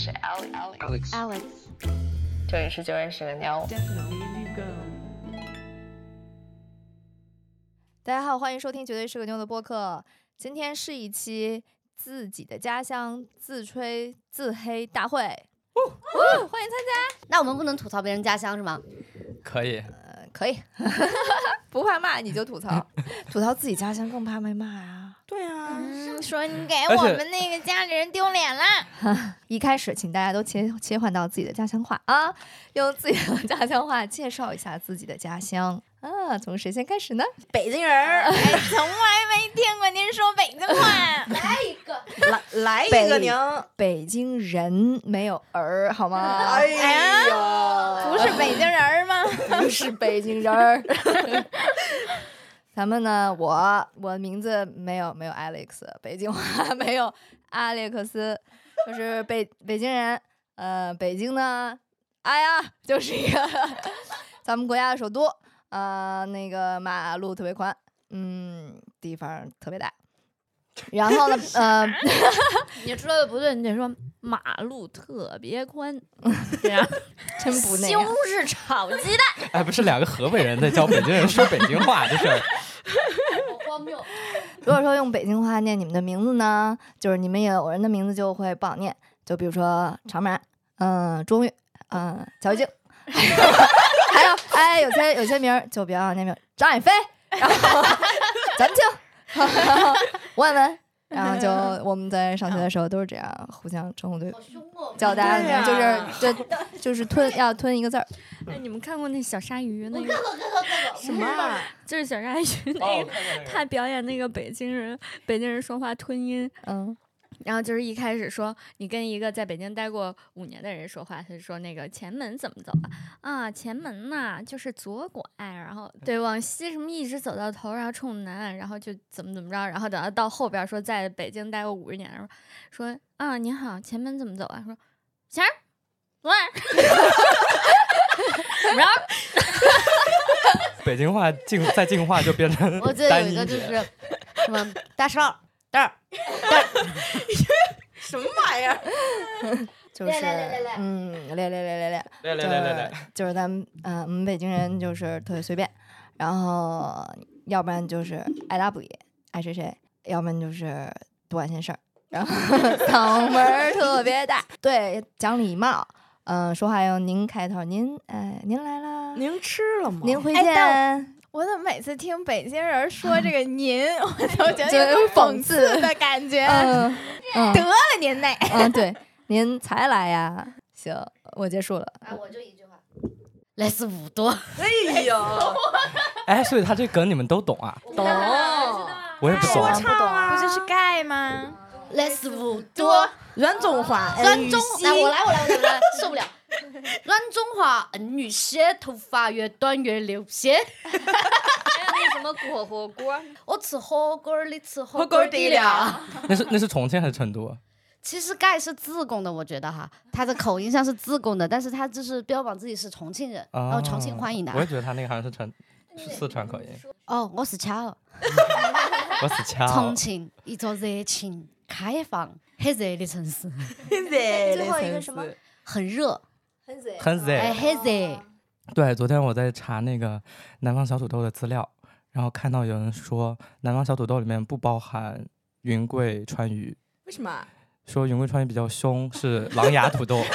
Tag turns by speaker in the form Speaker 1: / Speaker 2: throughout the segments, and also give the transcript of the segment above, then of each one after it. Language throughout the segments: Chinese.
Speaker 1: 是
Speaker 2: Alex，Alex，
Speaker 1: 这里是九月十个妞。
Speaker 3: 大家好，欢迎收听《绝对是个妞》的播客。今天是一期自己的家乡自吹自黑大会，哦欢迎参加。
Speaker 2: 那我们不能吐槽别人家乡是吗？
Speaker 4: 可以，
Speaker 3: 呃，可以，不怕骂你就吐槽，吐槽自己家乡更怕被骂
Speaker 5: 啊，
Speaker 3: 嗯，说你给我们那个家里人丢脸了。一开始，请大家都切切换到自己的家乡话啊，用自己的家乡话介绍一下自己的家乡啊。从谁先开始呢？
Speaker 5: 北京人儿，
Speaker 3: 哎，从来没听过您说北京话。
Speaker 2: 来一个，
Speaker 5: 来来一个您，
Speaker 3: 北京人没有儿，好吗？
Speaker 5: 哎呀，
Speaker 3: 不是北京人儿吗？不是北京人儿。咱们呢，我我名字没有没有 Alex，北京话 没有阿列克斯，就是北北京人。呃，北京呢，哎呀，就是一个咱们国家的首都。呃，那个马路特别宽，嗯，地方特别大。然后呢，呃，
Speaker 6: 你说的不对，你得说马路特别宽，这样
Speaker 3: 真不那
Speaker 6: 西
Speaker 3: 样。
Speaker 6: 红柿炒鸡蛋。
Speaker 4: 哎，不是两个河北人在教北京人说北京话，这事儿
Speaker 2: 好荒谬。
Speaker 3: 如果说用北京话念你们的名字呢，就是你们有人的名字就会不好念，就比如说常满，嗯、钟玉，嗯、乔玉静，还有哎，有些有些名儿就比较好念名，张爱飞，然后咱们静，万 文，然后就我们在上学的时候都是这样互相称呼对！叫大家就是对就是吞要吞一个字儿，
Speaker 6: 哎，你们看过那小鲨鱼那个？
Speaker 2: 我看过，看过，看过。
Speaker 5: 什么啊？
Speaker 6: 就是小鲨鱼那个，他表演那个北京人，北京人说话吞音，
Speaker 3: 嗯，
Speaker 6: 然后就是一开始说你跟一个在北京待过五年的人说话，他就说那个前门怎么走啊？啊，前门呐、就是左拐，然后对往西什么一直走到头，然后冲南，然后就怎么怎么着，然后等到到后边说在北京待过五十年，说说啊你好，前门怎么走啊？说前儿，左耳，怎么着？
Speaker 4: 北京话进再进化就变成
Speaker 2: 我记得有一个就是 什么大少蛋儿，
Speaker 5: 什么玩意儿？
Speaker 3: 就是
Speaker 2: 来来来来
Speaker 3: 嗯，来来来来来。
Speaker 4: 来来来来来，
Speaker 3: 就是咱们嗯、呃我们北京人就是特别随便，然后要不然就是爱答不理，爱谁谁，要不然就是不管闲事儿，然后 嗓门儿特别大，对，讲礼貌，嗯、说话用您开头，您哎，您来啦，
Speaker 5: 您吃了吗？
Speaker 3: 您回
Speaker 7: 哎
Speaker 3: 见，
Speaker 7: 我怎么每次听北京人说这个 “您”，我都觉得
Speaker 3: 就
Speaker 7: 有
Speaker 3: 讽
Speaker 7: 讽刺的感觉。
Speaker 3: 嗯 嗯
Speaker 7: 得了您嘞！
Speaker 3: 嗯，对，您才来呀，行，我结束了，
Speaker 2: 啊，我就一句话，来自五多。
Speaker 5: 哎呦，
Speaker 4: 哎，所以他这梗你们都懂啊？
Speaker 2: 懂。
Speaker 4: 我也不懂啊。
Speaker 5: 唱啊，
Speaker 7: 不就是盖吗？
Speaker 2: 来自五多。
Speaker 5: 软中华，
Speaker 2: 软中，来我来我来我来，受不了。软中华，恩与血，头发越短越流血。
Speaker 6: 还有那什么过火锅，
Speaker 2: 我吃火锅儿，你吃火
Speaker 5: 火锅
Speaker 2: 锅底料。
Speaker 4: 那是那是重庆还是成都？啊
Speaker 2: 其实盖是自贡的，我觉得哈，他的口音像是自贡的，但是他就是标榜自己是重庆人，然后重庆欢迎的
Speaker 4: 哦我。也觉得他那个好像是成是四川口音。
Speaker 2: 哦，我是巧，
Speaker 4: 我是巧。
Speaker 2: 重庆一座热情、开放、很热的城市，
Speaker 5: 热
Speaker 3: 最后一个什么
Speaker 2: 很热，
Speaker 3: 很贼
Speaker 4: 很
Speaker 2: 哎
Speaker 4: ，Z。
Speaker 2: 很热。
Speaker 4: 对，昨天我在查那个南方小土豆的资料，然后看到有人说南方小土豆里面不包含云贵川渝，
Speaker 5: 为什么？
Speaker 4: 说云贵川渝比较凶，是狼牙土豆。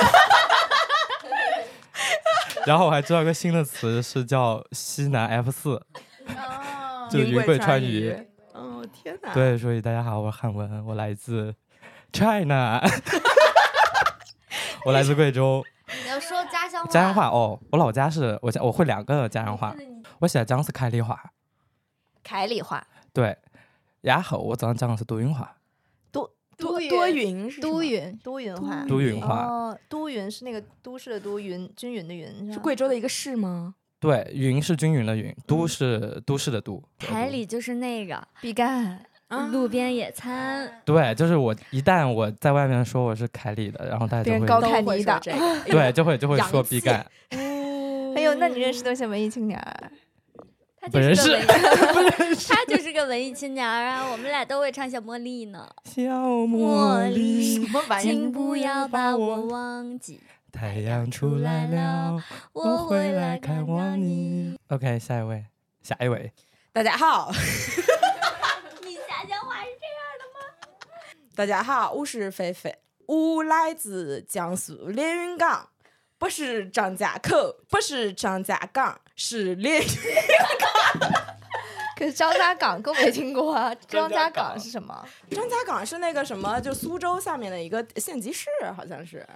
Speaker 4: 然后我还知道一个新的词是叫西南 F 四，
Speaker 7: 哦
Speaker 4: 就是云贵川渝。。
Speaker 5: 哦天哪！，
Speaker 4: 对，所以大家好，我是汉文，我来自 China，我来自贵州。
Speaker 2: 你要说家乡话，
Speaker 4: 家乡话哦，我老家是我家我会两个家乡话，我写讲是凯里话，
Speaker 3: 凯里话，
Speaker 4: 对，然后我早上讲的是都匀话，
Speaker 5: 都
Speaker 7: 都匀
Speaker 5: 多云是
Speaker 7: 都匀
Speaker 3: 都匀话，
Speaker 4: 都匀话，
Speaker 3: 哦，都匀是那个都市的都，匀均匀的匀，
Speaker 5: 是贵州的一个市吗？
Speaker 4: 对，匀是均匀的匀，都是都市的都，
Speaker 6: 凯里就是那个。
Speaker 3: 比干，
Speaker 5: 啊
Speaker 6: 路边野餐，
Speaker 4: 对，就是我一旦我在外面说我是凯里的，然后大家就会
Speaker 3: 高
Speaker 5: 都会
Speaker 3: 看你一档。
Speaker 5: 说。
Speaker 4: 对就会就会说必干，
Speaker 3: 哎呦，那你认识多些文艺青年儿？
Speaker 6: 他就
Speaker 4: 本人
Speaker 6: 是个文艺，他就是个文艺青年啊！我们俩都会唱小茉莉呢。
Speaker 4: 小茉莉，
Speaker 3: 么玩
Speaker 6: 请不要把我忘记，
Speaker 4: 太阳出来了，我会来看望你。OK，下一位，下一位，
Speaker 5: 大家好，
Speaker 6: 你家乡话是这样的吗？
Speaker 5: 大家好，我是菲菲，我来自江苏连云港，不是张家口，不是张家港，是连云港。
Speaker 3: 可是张家港更没听过啊！张家港是什么？
Speaker 5: 张家港是那个什么，就苏州下面的一个县级市，好像是。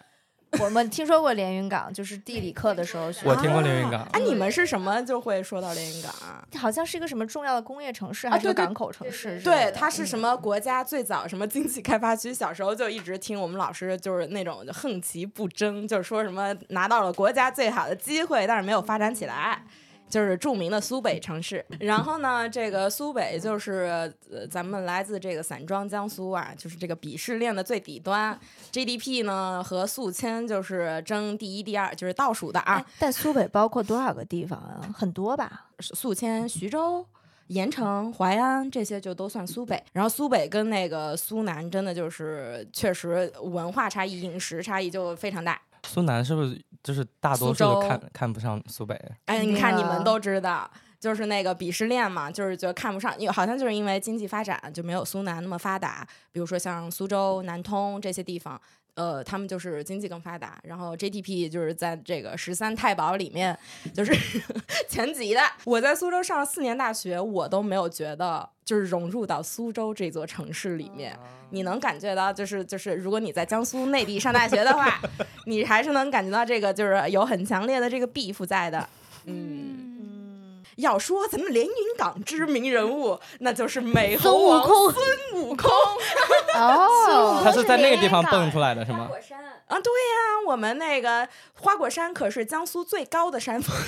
Speaker 3: 我们听说过连云港，就是地理课的时候学。
Speaker 4: 我听过连云港
Speaker 5: 啊，你们是什么就会说到连云港啊？
Speaker 3: 好像是一个什么重要的工业城市，
Speaker 5: 啊
Speaker 3: 还是港口城市
Speaker 5: 对，
Speaker 3: 的？
Speaker 5: 它是什么国家最早什么经济开发区？小时候就一直听我们老师就是那种横其不争，就是说什么拿到了国家最好的机会，但是没有发展起来。就是著名的苏北城市，然后呢，这个苏北就是呃，咱们来自这个散装江苏啊，就是这个鄙视链的最底端，GDP 呢和宿迁就是争第一、第二，就是倒数的啊
Speaker 3: 哎。但苏北包括多少个地方啊？很多吧？
Speaker 5: 宿迁、徐州、盐城、淮安这些就都算苏北。然后苏北跟那个苏南真的就是确实文化差异、饮食差异就非常大。
Speaker 4: 苏南是不是就是大多数都看看不上苏北？
Speaker 5: 哎，你看你们
Speaker 3: 啊
Speaker 5: 都知道。就是那个鄙视链嘛，就是觉得看不上，因为好像就是因为经济发展就没有苏南那么发达。比如说像苏州、南通这些地方，呃，他们就是经济更发达，然后 GDP 就是在这个十三太保里面就是 前几的。我在苏州上了四年大学，我都没有觉得就是融入到苏州这座城市里面。你能感觉到，就是就是，如果你在江苏内地上大学的话，你还是能感觉到这个就是有很强烈的这个 beef 在的。嗯，要说咱们连云港知名人物，那就是美猴王孙悟空。
Speaker 3: 哦，
Speaker 4: 他是在那个地方蹦出来的是吗？
Speaker 5: 啊，对呀、我们那个花果山可是江苏最高的山峰。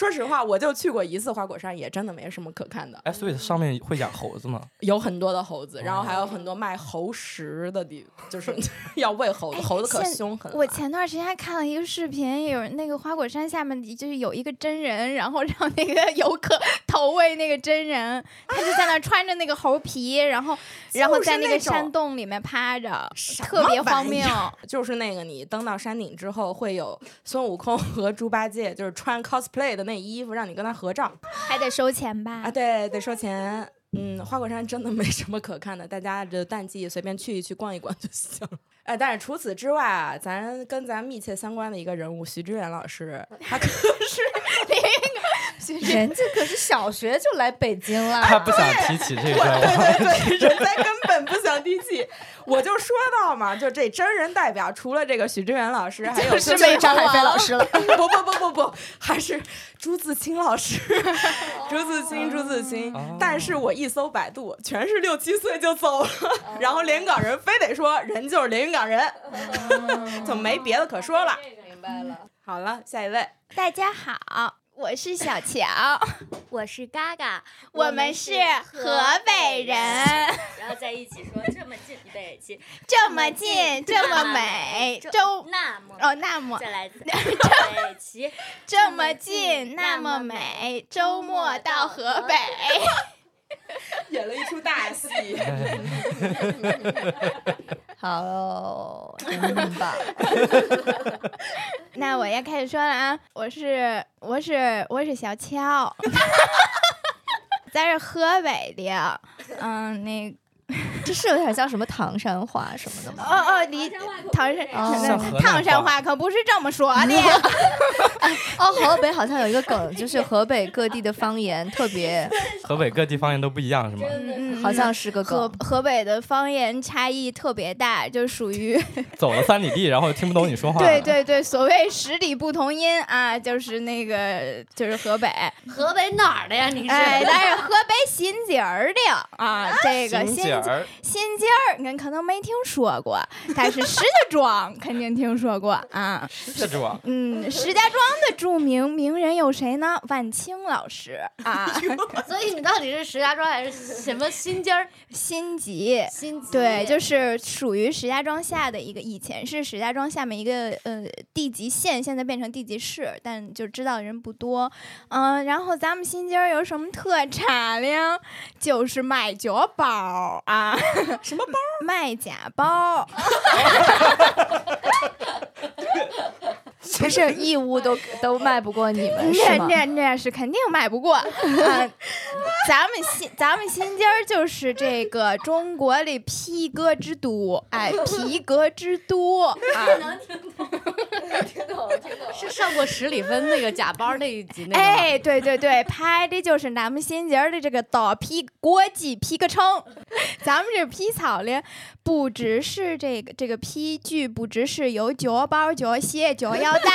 Speaker 5: 说实话，我就去过一次花果山，也真的没什么可看的。
Speaker 4: 哎，所以上面会养猴子吗？
Speaker 5: 有很多的猴子，然后还有很多卖猴食的地，就是 要喂猴子，猴子可凶狠了。
Speaker 7: 我前段时间还看了一个视频，有那个花果山下面就是有一个真人，然后让那个游客投喂那个真人，他就在那穿着那个猴皮，然后然后在那个山洞里面趴着，
Speaker 5: 什
Speaker 7: 特别荒谬。
Speaker 5: 就是那个你登到山顶之后，会有孙悟空和猪八戒，就是穿 cosplay 的那衣服，让你跟他合照
Speaker 7: 还得收钱吧？
Speaker 5: 啊。对，得收钱。嗯，花果山真的没什么可看的，大家这淡季随便去一去逛一逛就行了。哎，但是除此之外啊，咱跟咱密切相关的一个人物徐志远老师，他可是
Speaker 3: 人家可是小学就来北京了，
Speaker 4: 他不想提起这个，
Speaker 5: 对对对，人家根本不想提起。我就说到嘛，就这真人代表，除了这个许知远老师，还有
Speaker 3: 是没张海飞老师了。
Speaker 5: 不不不不不，还是朱自清老师，朱自清，朱自清。
Speaker 4: 哦。
Speaker 5: 但是我一搜百度，全是六七岁就走了，然后连云港人非得说人就是连云港人，就没别的可说了。
Speaker 3: 明白了。
Speaker 5: 好了，下一位，
Speaker 7: 大家好，我是小乔，
Speaker 6: 我是嘎嘎，
Speaker 7: 我们是河北人，
Speaker 6: 然后在一起说这么近，预备起，
Speaker 7: 这么近，这么美，
Speaker 6: 这
Speaker 7: 周
Speaker 6: 那么
Speaker 7: 哦那么
Speaker 6: 再来一次，
Speaker 7: 这么近，那么美，周末到河北。
Speaker 5: 演了一出大戏。
Speaker 3: 好喽，真棒！
Speaker 7: 那我要开始说了啊，我是我是我是小乔，在这河北的，嗯，那
Speaker 3: 这是有点像什么唐山话什么的吗？
Speaker 7: 哦哦，你唐山唐山
Speaker 4: 话
Speaker 7: 话可不是这么说的，
Speaker 3: 哦，河北好像有一个梗，就是河北各地的方言特别，
Speaker 4: 河北各地方言都不一样是吗？
Speaker 7: 嗯
Speaker 3: 好像是个
Speaker 7: 河
Speaker 3: 梗。
Speaker 7: 河北的方言差异特别大，就属于
Speaker 4: 走了三里地，然后听不懂你说话。
Speaker 7: 对对对，所谓十里不同音啊，就是那个就是河北，
Speaker 6: 河北哪儿的呀？你是？
Speaker 7: 哎，但是河北新集儿的啊，这个新
Speaker 4: 心尖儿，
Speaker 7: 新尖儿，你可能没听说过，但是石家庄肯定听说过啊。
Speaker 4: 这庄
Speaker 7: 嗯，石家庄的著名名人有谁呢？万青老师啊，
Speaker 2: 所以你到底是石家庄还是什么新尖儿？
Speaker 7: 辛集。
Speaker 2: 新集
Speaker 7: 对，就是属于石家庄下的一个，以前是石家庄下面一个呃地级县，现在变成地级市，但就知道的人不多。嗯、然后咱们新街儿有什么特产呢？就是卖脚包啊，
Speaker 5: 什么包？
Speaker 7: 卖假包。
Speaker 3: 不是义乌都 都卖不过你们是吗？
Speaker 7: 那那那是肯定卖不过。啊，咱们新咱们新街儿就是这个中国的皮革之都，哎，皮革之都啊。
Speaker 2: 是上过十里分那个假包那一集那个？
Speaker 7: 哎，对对对，拍的就是咱们新街儿的这个大皮国际皮革城。咱们这皮草呢，不只是这个这个皮具，不只是有脚包、脚鞋、脚腰带，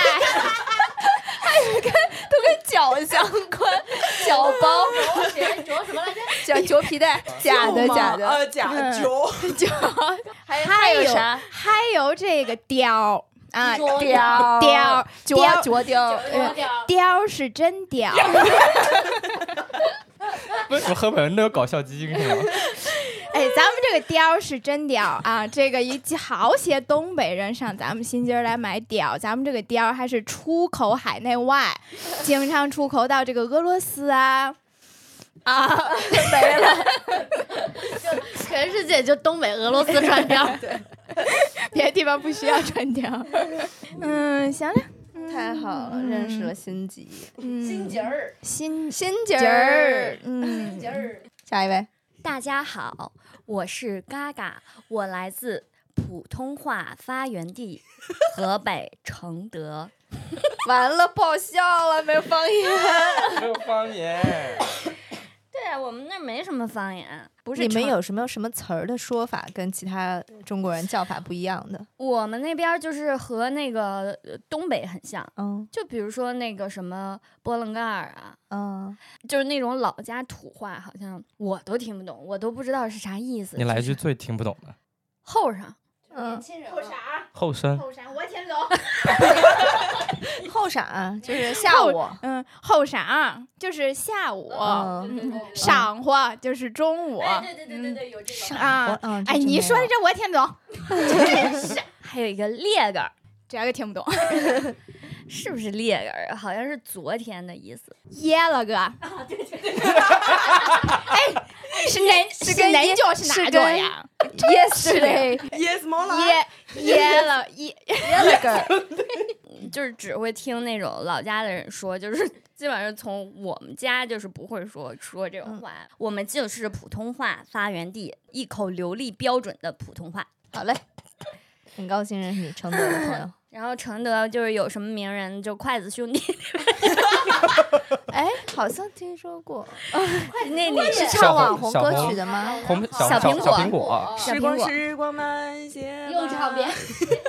Speaker 7: 还跟都跟
Speaker 3: 脚相关，脚包、
Speaker 2: 着什么来着？
Speaker 3: 脚脚皮带，假的假的。
Speaker 5: 呃，假
Speaker 7: 脚
Speaker 5: 脚。
Speaker 7: 还有
Speaker 2: 啥？
Speaker 7: 还有这个貂啊，
Speaker 3: 貂
Speaker 7: 貂
Speaker 3: 脚
Speaker 7: 貂
Speaker 3: 脚貂，
Speaker 7: 呃貂是真貂。
Speaker 4: 为什么河北人都有搞笑基因是吗？
Speaker 7: 哎，咱们这个貂是真貂啊！这个一好些东北人上咱们新街儿来买貂，咱们这个貂还是出口海内外，经常出口到这个俄罗斯啊啊，没了，就
Speaker 2: 全世界就东北、俄罗斯穿貂。
Speaker 7: 别的地方不需要穿貂。嗯，行了，
Speaker 3: 太好了，认识了辛吉。
Speaker 7: 嗯，
Speaker 2: 新节儿，
Speaker 7: 新
Speaker 3: 辛吉儿
Speaker 7: 儿，，嗯，
Speaker 2: 节儿。
Speaker 3: 下一位，
Speaker 6: 大家好，我是嘎嘎，我来自普通话发源地河北承德。
Speaker 3: 完了，不好笑了，没有方言。
Speaker 4: 没有方言。
Speaker 6: 对啊，我们那儿没什么方言，不是
Speaker 3: 你们有什么什么词儿的说法跟其他中国人叫法不一样的？
Speaker 6: 我们那边儿就是和那个呃东北很像，
Speaker 3: 嗯
Speaker 6: 就比如说那个什么波棱盖儿啊，
Speaker 3: 嗯，
Speaker 6: 就是那种老家土话，好像我都听不懂，我都不知道是啥意思。
Speaker 4: 你来一句最听不懂的。
Speaker 6: 后上，
Speaker 3: 嗯，
Speaker 7: 后晌？
Speaker 4: 后
Speaker 7: 晌？我先走。
Speaker 3: 后晌就是下午。
Speaker 7: 嗯，后晌就是下午，
Speaker 3: 嗯，
Speaker 7: 晌午就是中午。
Speaker 6: 对对对对对，有这个。
Speaker 7: 啊，
Speaker 3: 嗯，
Speaker 7: 哎，你说的这我听不懂，
Speaker 6: 还有一个猎的，
Speaker 7: 这个听不懂。
Speaker 6: 是不是裂根儿？好像是昨天的意思。
Speaker 7: 耶了个！啊，对对对。哎，是哪是
Speaker 3: 跟
Speaker 7: 哪脚是哪脚呀
Speaker 5: ？Yesterday，Yes, more
Speaker 7: 耶耶了耶。
Speaker 3: 那个
Speaker 6: 就是只会听那种老家的人说，就是基本上从我们家就是不会说说这种话，我们就是普通话发源地，一口流利标准的普通话。
Speaker 3: 好嘞，很高兴认识你，承德的朋友。
Speaker 6: 然后承德就是有什么名人，就筷子兄弟，
Speaker 3: 哎，好像听说过，
Speaker 6: 那你
Speaker 3: 是唱网红歌曲的吗？
Speaker 4: 红小
Speaker 6: 小苹果
Speaker 4: 小苹果，
Speaker 5: 时光时光慢些吧。
Speaker 2: 又唱遍。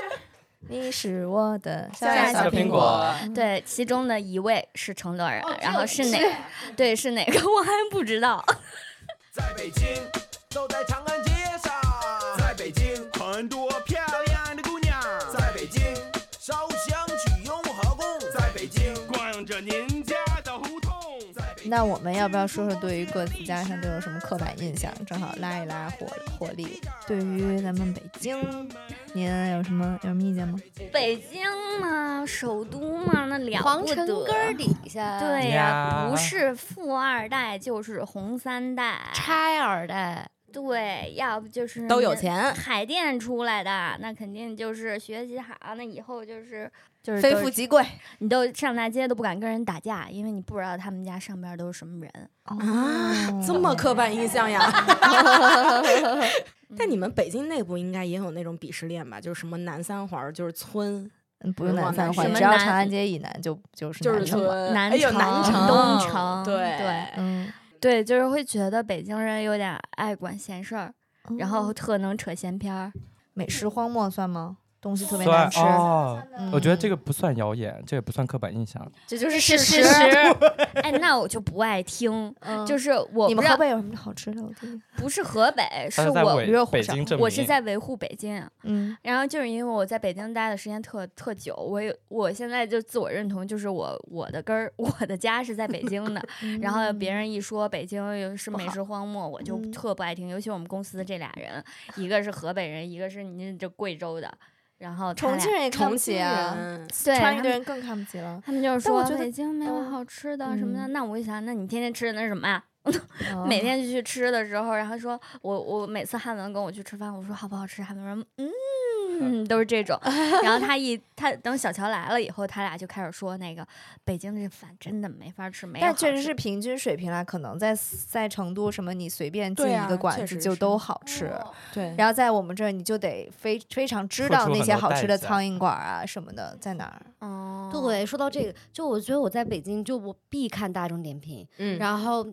Speaker 3: 你是我的小苹
Speaker 4: 苹果
Speaker 6: 对，其中的一位是承德人，然后是哪？对，是哪个 我还不知道。
Speaker 8: 在北京，走在长安街家的胡同。
Speaker 3: 那我们要不要说说对于各自家乡都有什么刻板印象？正好拉一拉火火力。对于咱们北京，您有什么有什么意见吗？
Speaker 6: 北京嘛，首都嘛，那了
Speaker 2: 皇
Speaker 6: 不得。
Speaker 2: 城根儿底下，
Speaker 6: 对呀、
Speaker 4: 呀
Speaker 6: 不是富二代就是红三代，
Speaker 2: 拆二代，
Speaker 6: 对，要不就是
Speaker 5: 都有钱
Speaker 6: 海淀出来的，那肯定就是学习好，那以后就是就是
Speaker 3: 非富即贵
Speaker 6: 你都上大街都不敢跟人打架，因为你不知道他们家上边都是什么人。
Speaker 5: 啊，这么刻板印象呀！但你们北京内部应该也有那种鄙视链吧？就是什么南三环就是村，
Speaker 3: 嗯，不用南三环，只要长安街以南就就是
Speaker 5: 就是
Speaker 3: 南城、
Speaker 6: 南城、东城，
Speaker 5: 对
Speaker 6: 对
Speaker 3: 嗯，
Speaker 6: 对，就是会觉得北京人有点爱管闲事儿，然
Speaker 3: 嗯
Speaker 6: 后特能扯闲篇儿。
Speaker 3: 美食荒漠算吗？东西特别
Speaker 4: 酸
Speaker 3: 难吃。
Speaker 4: 哦，
Speaker 3: 嗯
Speaker 4: 我觉得这个不算谣言，这也不算刻板印象。
Speaker 3: 这就是
Speaker 6: 是
Speaker 3: 事
Speaker 6: 事实。哎，那我就不爱听，
Speaker 3: 嗯
Speaker 6: 就是我
Speaker 3: 你们河北有什么好吃的？我记得，
Speaker 6: 不是河北，是我我是在维护北京。
Speaker 3: 嗯，
Speaker 6: 然后就是因为我在北京待的时间特特久，我有我现在就自我认同，就是我我的根儿，我的家是在北京的。然后别人一说北京是美食荒漠，我就
Speaker 3: 嗯
Speaker 6: 特不爱听。尤其我们公司的这俩人，一个是河北人，一个是您这贵州的，然后他俩
Speaker 3: 重庆人也看不起啊，
Speaker 5: 人，
Speaker 6: 对
Speaker 3: 川渝
Speaker 6: 他们
Speaker 3: 的人更看不起了。
Speaker 6: 他们就是说
Speaker 3: 但我觉得
Speaker 6: 北京没有
Speaker 3: 嗯
Speaker 6: 好吃的什么的，
Speaker 3: 嗯
Speaker 6: 那我就想，那你天天吃的那是什么呀？
Speaker 3: 哦
Speaker 6: 每天就去吃的时候，然后说我我每次汉文跟我去吃饭，我说好不好吃，汉文说嗯，都是这种。然后他一他等小乔来了以后，他俩就开始说那个北京这饭真的没法吃，没有
Speaker 3: 但确实是平均水平啦，可能在在成都什么，你随便进一个馆子就都好吃。
Speaker 5: 对，
Speaker 3: 然后在我们这儿，你就得非非常知道那些好吃的苍蝇馆啊什么的在哪儿。
Speaker 6: 哦，
Speaker 2: 对，说到这个，就我觉得我在北京，就我必看大众点评，
Speaker 5: 嗯，
Speaker 2: 然后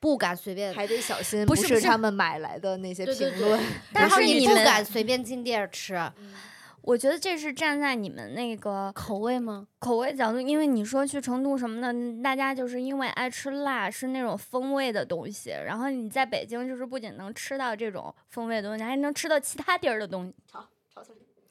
Speaker 2: 不敢随便，
Speaker 3: 还得小心，
Speaker 6: 不是
Speaker 3: 他们买来的那些评论。
Speaker 2: 然后
Speaker 6: 是你
Speaker 2: 不敢随便进店儿吃，
Speaker 6: 我觉得这是站在你们那个
Speaker 2: 口味吗？
Speaker 6: 口味角度，因为你说去成都什么的，大家就是因为爱吃辣，是那种风味的东西。然后你在北京，就是不仅能吃到这种风味的东西，还能吃到其他地儿的东西。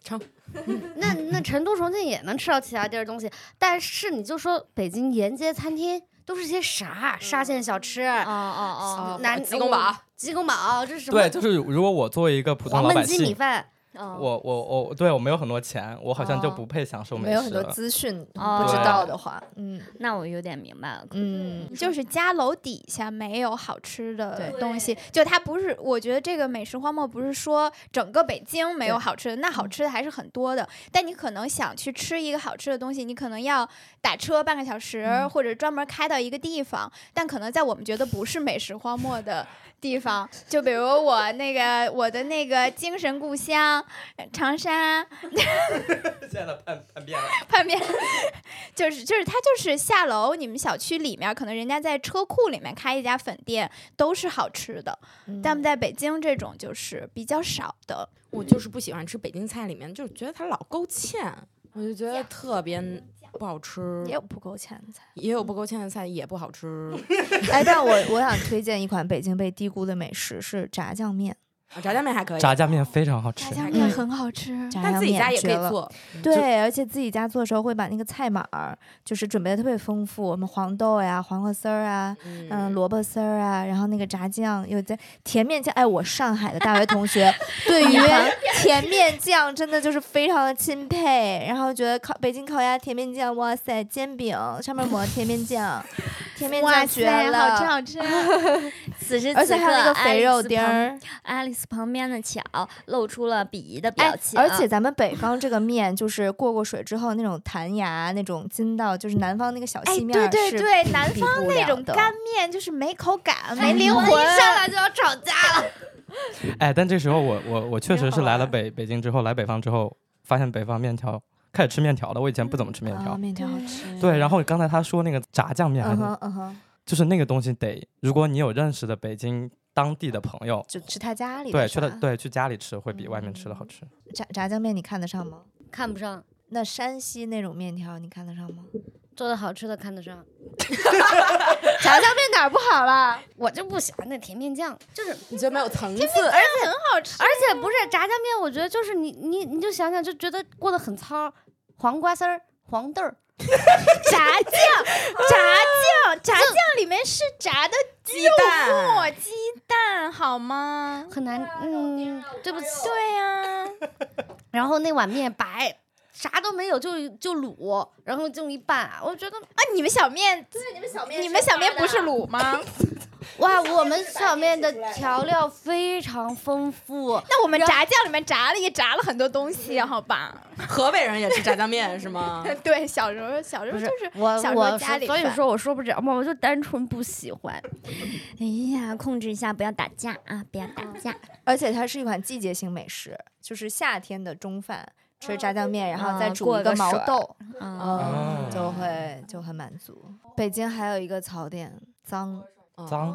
Speaker 2: 那那成都、重庆也能吃到其他地儿的东西，但是你就说北京沿街餐厅都是些啥沙县小吃，
Speaker 6: 哦哦哦
Speaker 2: 南
Speaker 5: 鸡公煲，
Speaker 2: 鸡公煲，这是什么？
Speaker 4: 对，就是如果我作为一个普通
Speaker 2: 黄焖
Speaker 4: 老百姓，
Speaker 2: 鸡米饭，
Speaker 6: 哦，
Speaker 4: 我我我对我没有很多钱，我好像就
Speaker 6: 哦
Speaker 4: 不配享受美食
Speaker 3: 没有很多资讯，
Speaker 6: 哦
Speaker 3: 不知道的话，嗯
Speaker 6: 那我有点明白了。
Speaker 3: 嗯，
Speaker 7: 就是家楼底下没有好吃的东西，就它不是，我觉得这个美食荒漠不是说整个北京没有好吃的，那好吃的还是很多的。但你可能想去吃一个好吃的东西，你可能要打车半个小时，
Speaker 3: 嗯
Speaker 7: 或者专门开到一个地方。但可能在我们觉得不是美食荒漠的地方，就比如我那个我的那个精神故乡长沙，
Speaker 4: 现在叛叛变了。
Speaker 7: 叛变就是就是他就是下楼，你们小区里面可能人家在车库里面开一家粉店，都是好吃的。
Speaker 3: 嗯
Speaker 7: 但在北京这种就是比较少的。
Speaker 5: 我就是不喜欢吃北京菜里面，就是觉得它老勾芡，我就觉得特别不好吃。
Speaker 3: 也有不够钱的菜。
Speaker 5: 也有不够呛的菜也不好吃，
Speaker 3: 哎，但我我想推荐一款北京被低估的美食是炸酱面，
Speaker 5: 啊炸酱面还可以，
Speaker 4: 炸酱面非常好吃
Speaker 7: 炸，酱面很好吃，
Speaker 3: 炸
Speaker 5: 自己家
Speaker 3: 面。
Speaker 5: 也可以做。
Speaker 3: 对，而且自己家做的时候会把那个菜码儿就是准备的特别丰富，我们黄豆呀、黄瓜丝儿啊，嗯，萝卜丝儿啊，然后那个炸酱有在甜面酱。哎，我上海的大学同学 对于甜面酱真的就是非常的钦佩，然后觉得烤北京烤鸭甜面酱，哇塞，煎饼上面抹甜面酱，甜面
Speaker 7: 哇
Speaker 3: 酱绝，了，
Speaker 7: 好吃好吃。
Speaker 6: 此时
Speaker 3: 而且
Speaker 6: 此刻
Speaker 3: 还有那个肥肉丁
Speaker 6: 旁
Speaker 3: 儿。
Speaker 6: 旁边的巧露出了鄙夷的
Speaker 3: 哎
Speaker 6: 表情，
Speaker 3: 而且咱们北方这个面，就是过过水之后那种弹牙、那种筋道，就是南方那个小
Speaker 7: 哎，
Speaker 3: 细面
Speaker 7: 对
Speaker 3: 儿是
Speaker 7: 对对，南方那种干面就是没口感、没
Speaker 2: 哎
Speaker 7: 灵魂。
Speaker 2: 一上来就要吵架了。
Speaker 4: 哎，但这时候我我我确实是来了北北京之后，来北方之后，发现北方面条开始吃面条了。我以前不怎么吃面条，
Speaker 3: 啊，面条好吃。
Speaker 4: 对。然后刚才他说那个炸酱面，还
Speaker 3: 嗯
Speaker 4: 是
Speaker 3: 哼嗯哼，
Speaker 4: 就是那个东西得，如果你有认识的北京当地的朋友，
Speaker 3: 就吃他家里
Speaker 4: 对，去他对去家里吃会比外面吃的好吃。
Speaker 3: 炸炸酱面，你看得上吗？
Speaker 2: 看不上，
Speaker 3: 那山西那种面条，你看得上吗？
Speaker 2: 做的好吃的看得上。
Speaker 3: 炸酱面哪儿不好了？
Speaker 2: 我就不喜欢那甜面酱，就是
Speaker 5: 你觉得没有层次？
Speaker 7: 而且很好吃，
Speaker 2: 而且不是炸酱面，我觉得就是你你你就想想就觉得过得很糙，黄瓜丝儿、黄豆儿，
Speaker 7: 炸酱，炸酱，炸酱里面是炸的
Speaker 5: 鸡蛋
Speaker 7: 肉鸡蛋，好吗？
Speaker 2: 很难。嗯，对不起。
Speaker 7: 对呀、
Speaker 2: 然后那碗面白，啥都没有，就就卤，然后就一拌，我觉得
Speaker 7: 啊，你们小面，你们小面，你们小面不是卤吗？
Speaker 2: 哇，我们小面的调料非常丰富。
Speaker 7: 那我们炸酱里面炸了也炸了很多东西，好吧？
Speaker 5: 河北人也吃炸酱面是吗？
Speaker 7: 对，小时候小时候就是是
Speaker 2: 我
Speaker 7: 小时候
Speaker 2: 我
Speaker 7: 家里
Speaker 2: 所以说我说不着嘛，我就单纯不喜欢。
Speaker 6: 哎呀，控制一下，不要打架啊，不要打架。
Speaker 3: 而且它是一款季节性美食，就是夏天的中饭吃炸酱面，然后再
Speaker 6: 嗯
Speaker 3: 煮一个毛豆，
Speaker 6: 嗯，
Speaker 3: 嗯，就
Speaker 4: 哦
Speaker 3: 会就很满足。北京还有一个槽点，脏。
Speaker 4: 脏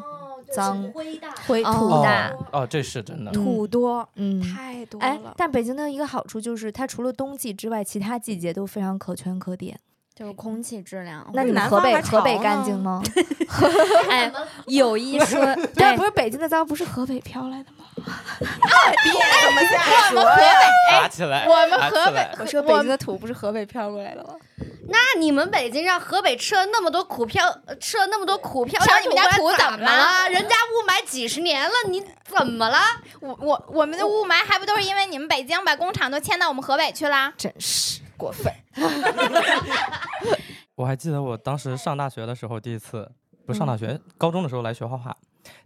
Speaker 3: 脏
Speaker 2: 灰大
Speaker 3: 灰
Speaker 6: 哦
Speaker 3: 土大，
Speaker 4: 哦哦，这是真的。
Speaker 7: 土多，
Speaker 3: 嗯。
Speaker 7: 太多
Speaker 3: 哎
Speaker 7: 了，。
Speaker 3: 但北京的一个好处就是，它除了冬季之外，其他季节都非常可圈可点。
Speaker 6: 就是空气质量。
Speaker 3: 那你们河北河北干净吗？
Speaker 6: 哎，有一说，
Speaker 3: 对，
Speaker 6: 哎
Speaker 3: 不是北京的脏，不是河北飘来的吗？
Speaker 5: 怎么瞎说呀？
Speaker 4: 打起来，
Speaker 7: 我们
Speaker 4: 打起
Speaker 7: 河北
Speaker 4: 来
Speaker 3: 我说北京的土不是河北飘过来的吗？
Speaker 2: 那你们北京让河北吃了那么多苦漂，呃吃了那么多苦漂
Speaker 7: 上你们家土
Speaker 2: 怎么
Speaker 7: 么了
Speaker 2: 了？人家雾霾几十年了，你怎么了？
Speaker 7: 我我我们的雾霾还不都是因为你们北京把工厂都迁到我们河北去了？
Speaker 3: 真是过分。
Speaker 4: 我还记得我当时上大学的时候，第一次不是上大学，高中的时候来学画画，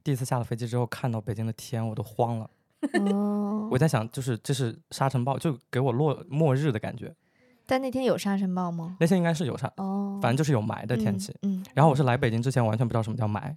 Speaker 4: 第一次下了飞机之后看到北京的天，我都慌了。
Speaker 3: 哦
Speaker 4: 我，在想，就是这是沙尘暴，就给我落末日的感觉。
Speaker 3: 但那天有沙尘暴吗？
Speaker 4: 那天应该是有沙，
Speaker 3: 哦，
Speaker 4: 反正就是有霾的天气。
Speaker 3: 嗯。
Speaker 4: 然后我是来北京之前完全不知道什么叫霾，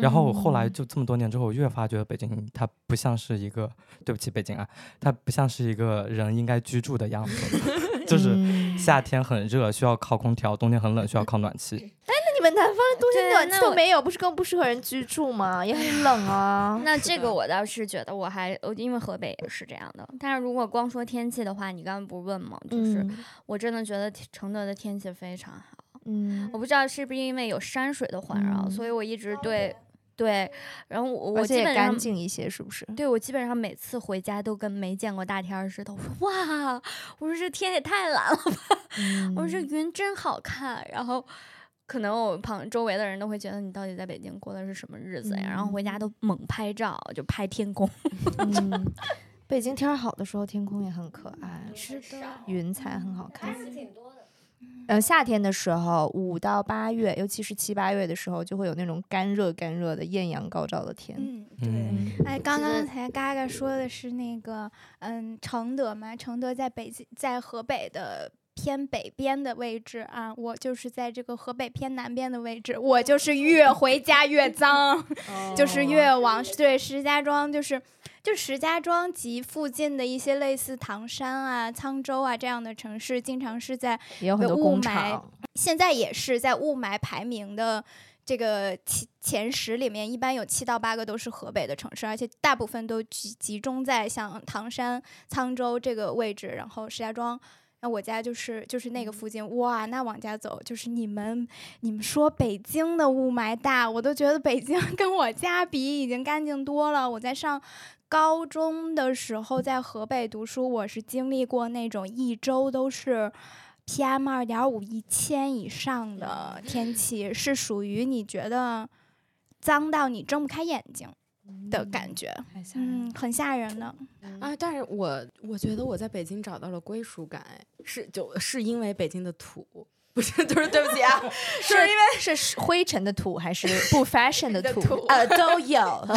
Speaker 4: 然后我后来就这么多年之后，我越发觉得北京它不像是一个，对不起北京啊，它不像是一个人应该居住的样子，就是
Speaker 3: 嗯
Speaker 4: 夏天很热需要靠空调，冬天很冷需要靠暖气。
Speaker 3: 那你们南方的冬天
Speaker 6: 对
Speaker 3: 暖气都没有，不是更不适合人居住吗？也很冷啊。
Speaker 6: 那这个我倒是觉得我还，我因为河北也是这样的。但是如果光说天气的话，你刚刚不问吗？就是、
Speaker 3: 嗯
Speaker 6: 我真的觉得承德的天气非常好。
Speaker 3: 嗯
Speaker 6: 我不知道是不是因为有山水的环绕，
Speaker 3: 嗯
Speaker 6: 所以我一直对对，然后我我
Speaker 3: 而且干
Speaker 6: 基本上。
Speaker 3: 净一些，是不是？
Speaker 6: 对，我基本上每次回家都跟没见过大天儿似的。我说哇，我说这天也太蓝了吧，我说这
Speaker 3: 嗯
Speaker 6: 云真好看。然后可能我旁周围的人都会觉得你到底在北京过的是什么日子呀？然后回家都猛拍照，就拍天空。
Speaker 3: 嗯，北京天儿好的时候，天空也很可爱，
Speaker 2: 是的，
Speaker 3: 云彩很好看。呃，夏天的时候，五到八月，尤其是七八月的时候，就会有那种干热干热的艳阳高照的天。
Speaker 7: 嗯，
Speaker 4: 对，
Speaker 7: 哎，刚刚才嘎嘎说的是那个，嗯，承德嘛，承德在北京，在河北的偏北边的位置啊，我就是在这个河北偏南边的位置，我就是越回家越 脏，就是越往对石家庄，就是就石家庄及附近的一些类似唐山啊、沧州啊这样的城市，经常是在
Speaker 3: 有
Speaker 7: 雾霾。现在也是在雾霾排名的这个前前十里面，一般有七到八个都是河北的城市，而且大部分都集集中在像唐山、沧州这个位置，然后石家庄。那我家就是就是那个附近，哇，那往家走就是你们你们说北京的雾霾大，我都觉得北京 跟我家比已经干净多了。我在上高中的时候在河北读书，我是经历过那种一周都是 PM 二点五一千以上的天气，是属于你觉得脏到你睁不开眼睛的感觉，嗯，很吓人的。
Speaker 5: 啊，但是我我觉得我在北京找到了归属感，哎，是就是因为北京的土，不是，就是对不起啊，
Speaker 3: 是因为是灰尘的土还是不 fashion 的土？
Speaker 5: 呃，都有。就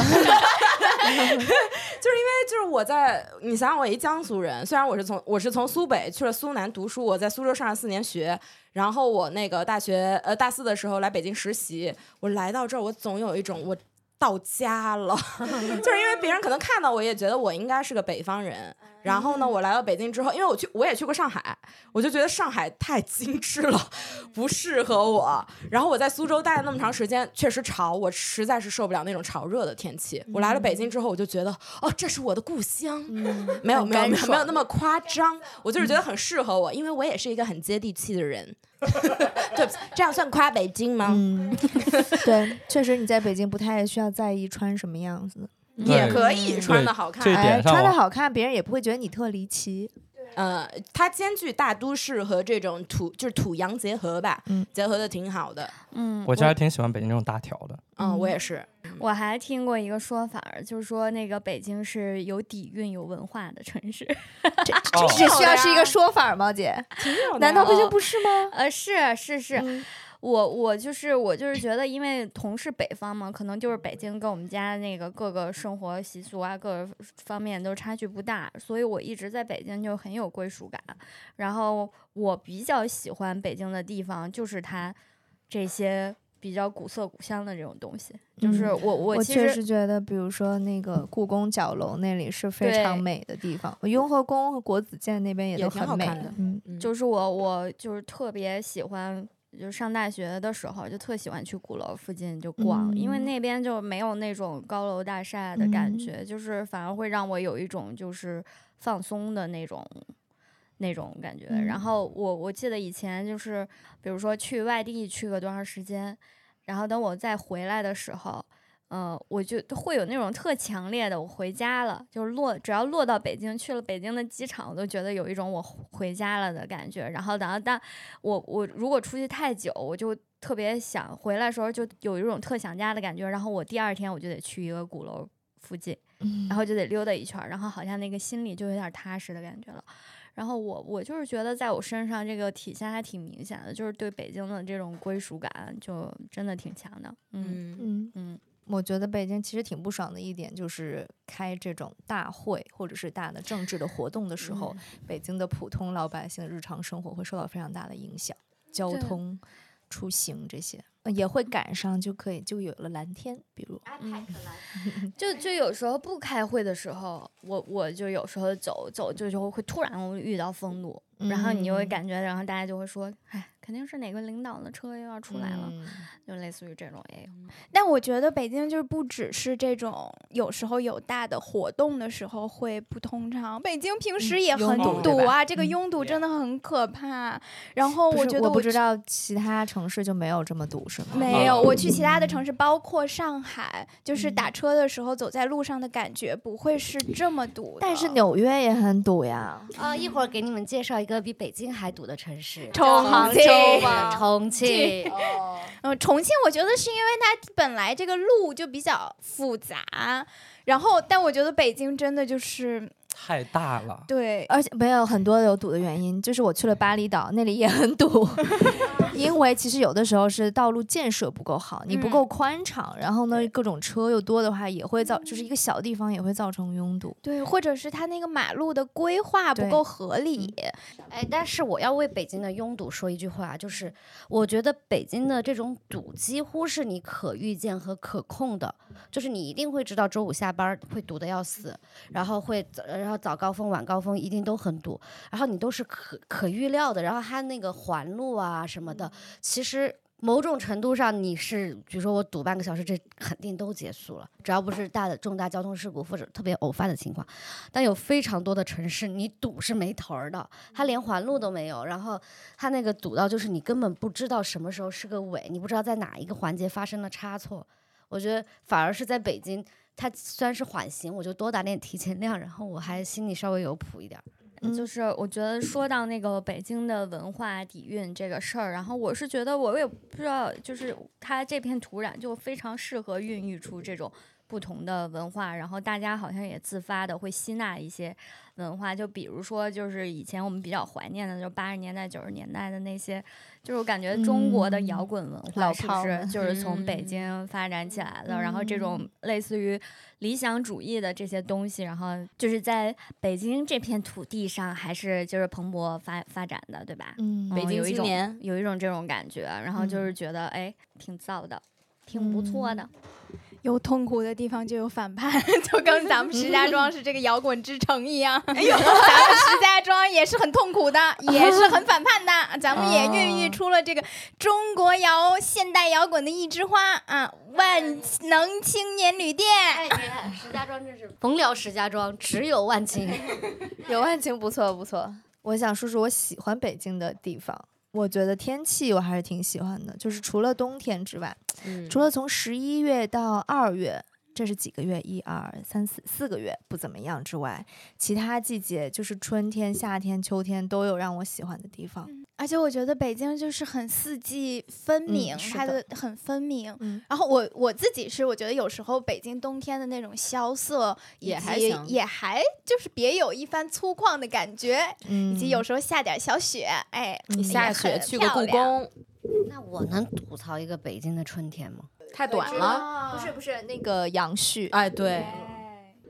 Speaker 5: 是因为就是我在，你想想，我一江苏人，虽然我是从我是从苏北去了苏南读书，我在苏州上了四年学，然后我那个大学呃大四的时候来北京实习，我来到这儿，我总有一种我。到家了，就是因为别人可能看到我也觉得我应该是个北方人。然后呢，我来到北京之后，因为我去我也去过上海，我就觉得上海太精致了，不适合我。然后我在苏州待了那么长时间，确实潮，我实在是受不了那种潮热的天气。我来了北京之后，我就觉得哦，这是我的故乡。没有没有没有没有那么夸张，我就是觉得很适合我，因为我也是一个很接地气的人。对这样算夸北京吗？
Speaker 3: 嗯，对，确实你在北京不太需要在意穿什么样子，
Speaker 4: 对
Speaker 5: 也可以穿的好看。
Speaker 4: 这一
Speaker 3: 哎，
Speaker 4: 点上
Speaker 3: 穿的好看，别人也不会觉得你特离奇。
Speaker 5: 呃，它兼具大都市和这种土，就是土洋结合吧，
Speaker 3: 嗯
Speaker 5: 结合的挺好的。
Speaker 6: 嗯，
Speaker 4: 我其实还挺喜欢北京这种大条的。
Speaker 5: 嗯，我也是。
Speaker 6: 我还听过一个说法，就是说那个北京是有底蕴、有文化的城市。
Speaker 3: 这
Speaker 4: 哦
Speaker 3: 这需要是一个说法吗，姐？难道北京不是吗？
Speaker 6: 呃，是是是，
Speaker 3: 嗯
Speaker 6: 我我就是我就是觉得，因为同是北方嘛，可能就是北京跟我们家那个各个生活习俗啊，各个方面都差距不大，所以我一直在北京就很有归属感。然后我比较喜欢北京的地方，就是它这些比较古色古香的这种东西。就是
Speaker 3: 嗯
Speaker 6: 我我
Speaker 3: 我确
Speaker 6: 其实
Speaker 3: 实觉得，比如说那个故宫角楼那里是非常美的地方，雍和宫和国子监那边也
Speaker 5: 也
Speaker 3: 都很美
Speaker 5: 挺好看的
Speaker 3: 嗯，
Speaker 5: 嗯
Speaker 6: 就是我我就是特别喜欢就上大学的时候就特喜欢去鼓楼附近就逛，因为
Speaker 3: 嗯。
Speaker 6: 那边就没有那种高楼大厦的感
Speaker 3: 嗯。
Speaker 6: 觉，就是反而会让我有一种就是放松的那种。那种感觉，
Speaker 3: 嗯。
Speaker 6: 然后我我记得以前就是，比如说去外地去个多长时间，然后等我再回来的时候，呃，我就会有那种特强烈的，我回家了，就是落只要落到北京去了北京的机场，我都觉得有一种我回家了的感觉。然后等到但我我如果出去太久，我就特别想回来的时候就有一种特想家的感觉。然后我第二天我就得去一个鼓楼附近，然后就得溜达一圈儿，然后好像那个心里就有点踏实的感觉了。然后我我就是觉得在我身上这个体现还挺明显的，就是对北京的这种归属感就真的挺强的。嗯
Speaker 5: 嗯，
Speaker 3: 嗯，
Speaker 6: 嗯，
Speaker 3: 我觉得北京其实挺不爽的一点就是开这种大会或者是大的政治的活动的时候，北京的普通老百姓日常生活会受到非常大的影响，交通、出行这些呃也会赶上，就可以就有了蓝天，比如
Speaker 6: 就就有时候不开会的时候，我我就有时候走走就就会突然遇到封路，然后你就会
Speaker 3: 嗯。
Speaker 6: 感觉，然后大家就会说，哎，肯定是哪个领导的车又要出来了，
Speaker 3: 嗯
Speaker 6: 就类似于这种也有。
Speaker 7: 但我觉得北京就是不只是这种，有时候有大的活动的时候会不通畅，北京平时也很
Speaker 3: 堵
Speaker 7: 堵啊，这个
Speaker 3: 嗯
Speaker 7: 拥堵真的很可怕。然后我觉得去
Speaker 3: 我不知道其他城市就没有这么堵是吗？
Speaker 7: 没有，我去其他的城市，包括上海，就是
Speaker 3: 嗯
Speaker 7: 打车的时候走在路上的感觉不会是这么堵。
Speaker 3: 但是纽约也很堵呀，
Speaker 2: 啊，一会儿给你们介绍一个比北京还堵的城市，
Speaker 7: 重
Speaker 2: 杭
Speaker 7: 庆
Speaker 2: 重庆。
Speaker 7: 嗯，重庆我觉得是因为它本来这个路就比较复杂，然后但我觉得北京真的就是
Speaker 4: 太大了。
Speaker 7: 对，
Speaker 3: 而且没有很多有堵的原因，就是我去了巴厘岛，那里也很堵，因为其实有的时候是道路建设不够好，你不
Speaker 7: 嗯
Speaker 3: 够宽敞，然后呢各种车又多的话，也会造，就是一个小地方也会造成拥堵。
Speaker 7: 对，或者是它那个马路的规划不够合理。
Speaker 2: 哎，但是我要为北京的拥堵说一句话，就是我觉得北京的这种堵几乎是你可预见和可控的，就是你一定会知道周五下班会堵得要死，然后会早然后早高峰晚高峰一定都很堵，然后你都是可可预料的，然后它那个环路啊什么的，其实。某种程度上，你是比如说我堵半个小时，这肯定都结束了，只要不是大的重大交通事故或者特别偶发的情况。但有非常多的城市，你堵是没头儿的，它连环路都没有，然后它那个堵到就是你根本不知道什么时候是个尾，你不知道在哪一个环节发生了差错。我觉得反而是在北京，它虽然是缓刑，我就多打点提前量，然后我还心里稍微有谱一点儿。
Speaker 3: 嗯
Speaker 6: 就是我觉得说到那个北京的文化底蕴这个事儿，然后我是觉得我也不知道，就是它这片土壤就非常适合孕育出这种不同的文化，然后大家好像也自发的会吸纳一些文化，就比如说就是以前我们比较怀念的，就八十年代九十年代的那些，就是我感觉中国的摇
Speaker 3: 嗯
Speaker 6: 滚文化
Speaker 3: 老
Speaker 6: 是不是就是从北
Speaker 5: 嗯。
Speaker 6: 京发展起来的，然后这种类似于理想主义的这些东西，然后就是在北京这片土地上还是就是蓬勃发发展的，对吧？
Speaker 3: 嗯。
Speaker 5: 北京
Speaker 6: 有一种
Speaker 5: 青年。
Speaker 6: 有一种这种感觉，然后就是觉得哎挺燥的，挺不错的。
Speaker 7: 有痛苦的地方就有反叛，就跟咱们石家庄是这个摇滚之城一样。哎呦，咱们石家庄也是很痛苦的，也是很反叛的。咱们也孕育出了这个中国摇现代摇滚的一枝花啊！万能青年旅店，
Speaker 2: 哎，你看石家庄真是甭聊石家庄，只有万青。
Speaker 3: 有万青不错不错。我想说说我喜欢北京的地方，我觉得天气我还是挺喜欢的，就是除了冬天之外，
Speaker 5: 嗯。
Speaker 3: 除了从十一月到二月，这是几个月？一二三四四个月不怎么样之外，其他季节就是春天、夏天、秋天都有让我喜欢的地方。
Speaker 7: 而且我觉得北京就是很四季分明，
Speaker 3: 是的
Speaker 7: 它的很分明。
Speaker 3: 嗯
Speaker 7: 然后我我自己是，我觉得有时候北京冬天的那种萧瑟，
Speaker 5: 也还行
Speaker 7: 也还就是别有一番粗犷的感觉，
Speaker 3: 嗯
Speaker 7: 以及有时候下点小雪，哎，
Speaker 5: 下雪去个故。宫，
Speaker 2: 那我能吐槽一个北京的春天吗？
Speaker 5: 太短了。
Speaker 3: 不是不是那个杨絮，
Speaker 5: 哎，对，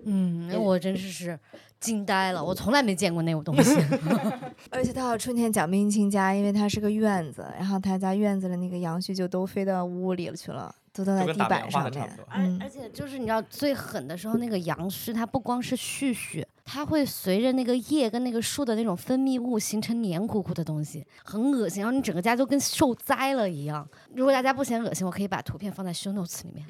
Speaker 2: 嗯，我真是是惊呆了，我从来没见过那种东西。
Speaker 3: 而且到了春天，蒋冰清家，因为它是个院子，然后他家院子的那个杨絮就都飞到屋里了去了，都都在地板上面。
Speaker 2: 而
Speaker 3: 嗯
Speaker 2: 而且就是你知道最狠的时候，那个杨絮它不光是絮絮，它会随着那个叶跟那个树的那种分泌物形成黏糊糊的东西，很恶心。然后你整个家就跟受灾了一样。如果大家不嫌恶心，我可以把图片放在 show notes 里面。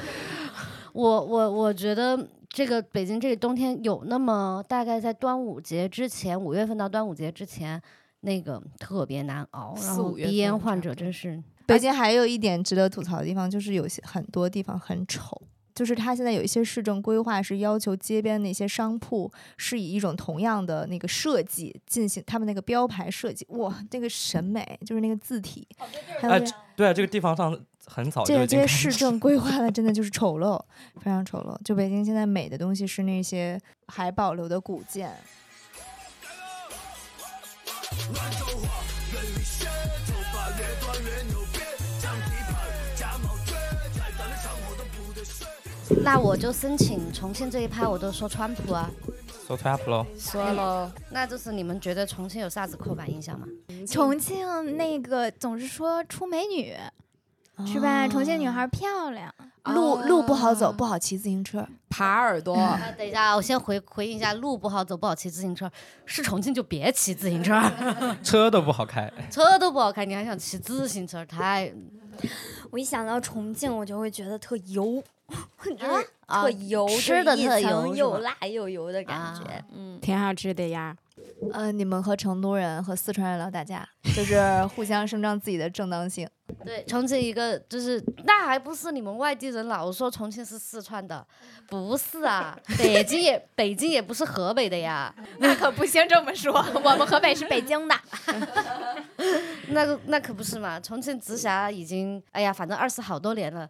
Speaker 2: 我我我觉得这个北京这个冬天有那么大概在端午节之前，五月份到端午节之前，那个特别难熬，然后鼻炎患者真是
Speaker 3: 北京还有一点值得吐槽的地方，就是有些很多地方很丑。就是它现在有一些市政规划是要求街边那些商铺是以一种同样的那个设计进行他们那个标牌设计，哇，那个审美就是那个字体，还有
Speaker 4: 哎对啊，这个地方上很早
Speaker 3: 这些市政规划的真的就是丑陋，非常丑陋。就北京现在美的东西是那些还保留的古建。
Speaker 2: 那我就申请重庆这一趴，我都说川普啊。
Speaker 4: 说 trap 咯。
Speaker 5: 说喽，
Speaker 2: 那就是你们觉得重庆有啥子刻板印象吗？
Speaker 7: 重庆那个总是说出美女，是吧？重庆女孩漂亮，
Speaker 3: 路路不好走，
Speaker 5: 啊
Speaker 3: 不好骑自行车。
Speaker 5: 耙耳朵，
Speaker 2: 啊，等一下，我先回回应一下，路不好走，不好骑自行车。是重庆就别骑自行车，
Speaker 4: 车都不好开，
Speaker 2: 车都不好开，你还想骑自行车？太
Speaker 6: 我一想到重庆，我就会觉得特油，就是
Speaker 2: 啊
Speaker 6: 特油，
Speaker 2: 吃的
Speaker 6: 一层又辣又油的感
Speaker 2: 啊
Speaker 6: 觉。嗯，
Speaker 5: 挺好吃的呀。
Speaker 3: 呃，你们和成都人和四川人老打架，就是 互相声张自己的正当性。
Speaker 2: 对，重庆一个就是，那还不是你们外地人老说重庆是四川的，不是啊，北京也北京也不是河北的呀，
Speaker 7: 那可不行这么说。我们河北是北京的，
Speaker 2: 那个那可不是嘛，重庆直辖已经，哎呀，反正二十好多年了。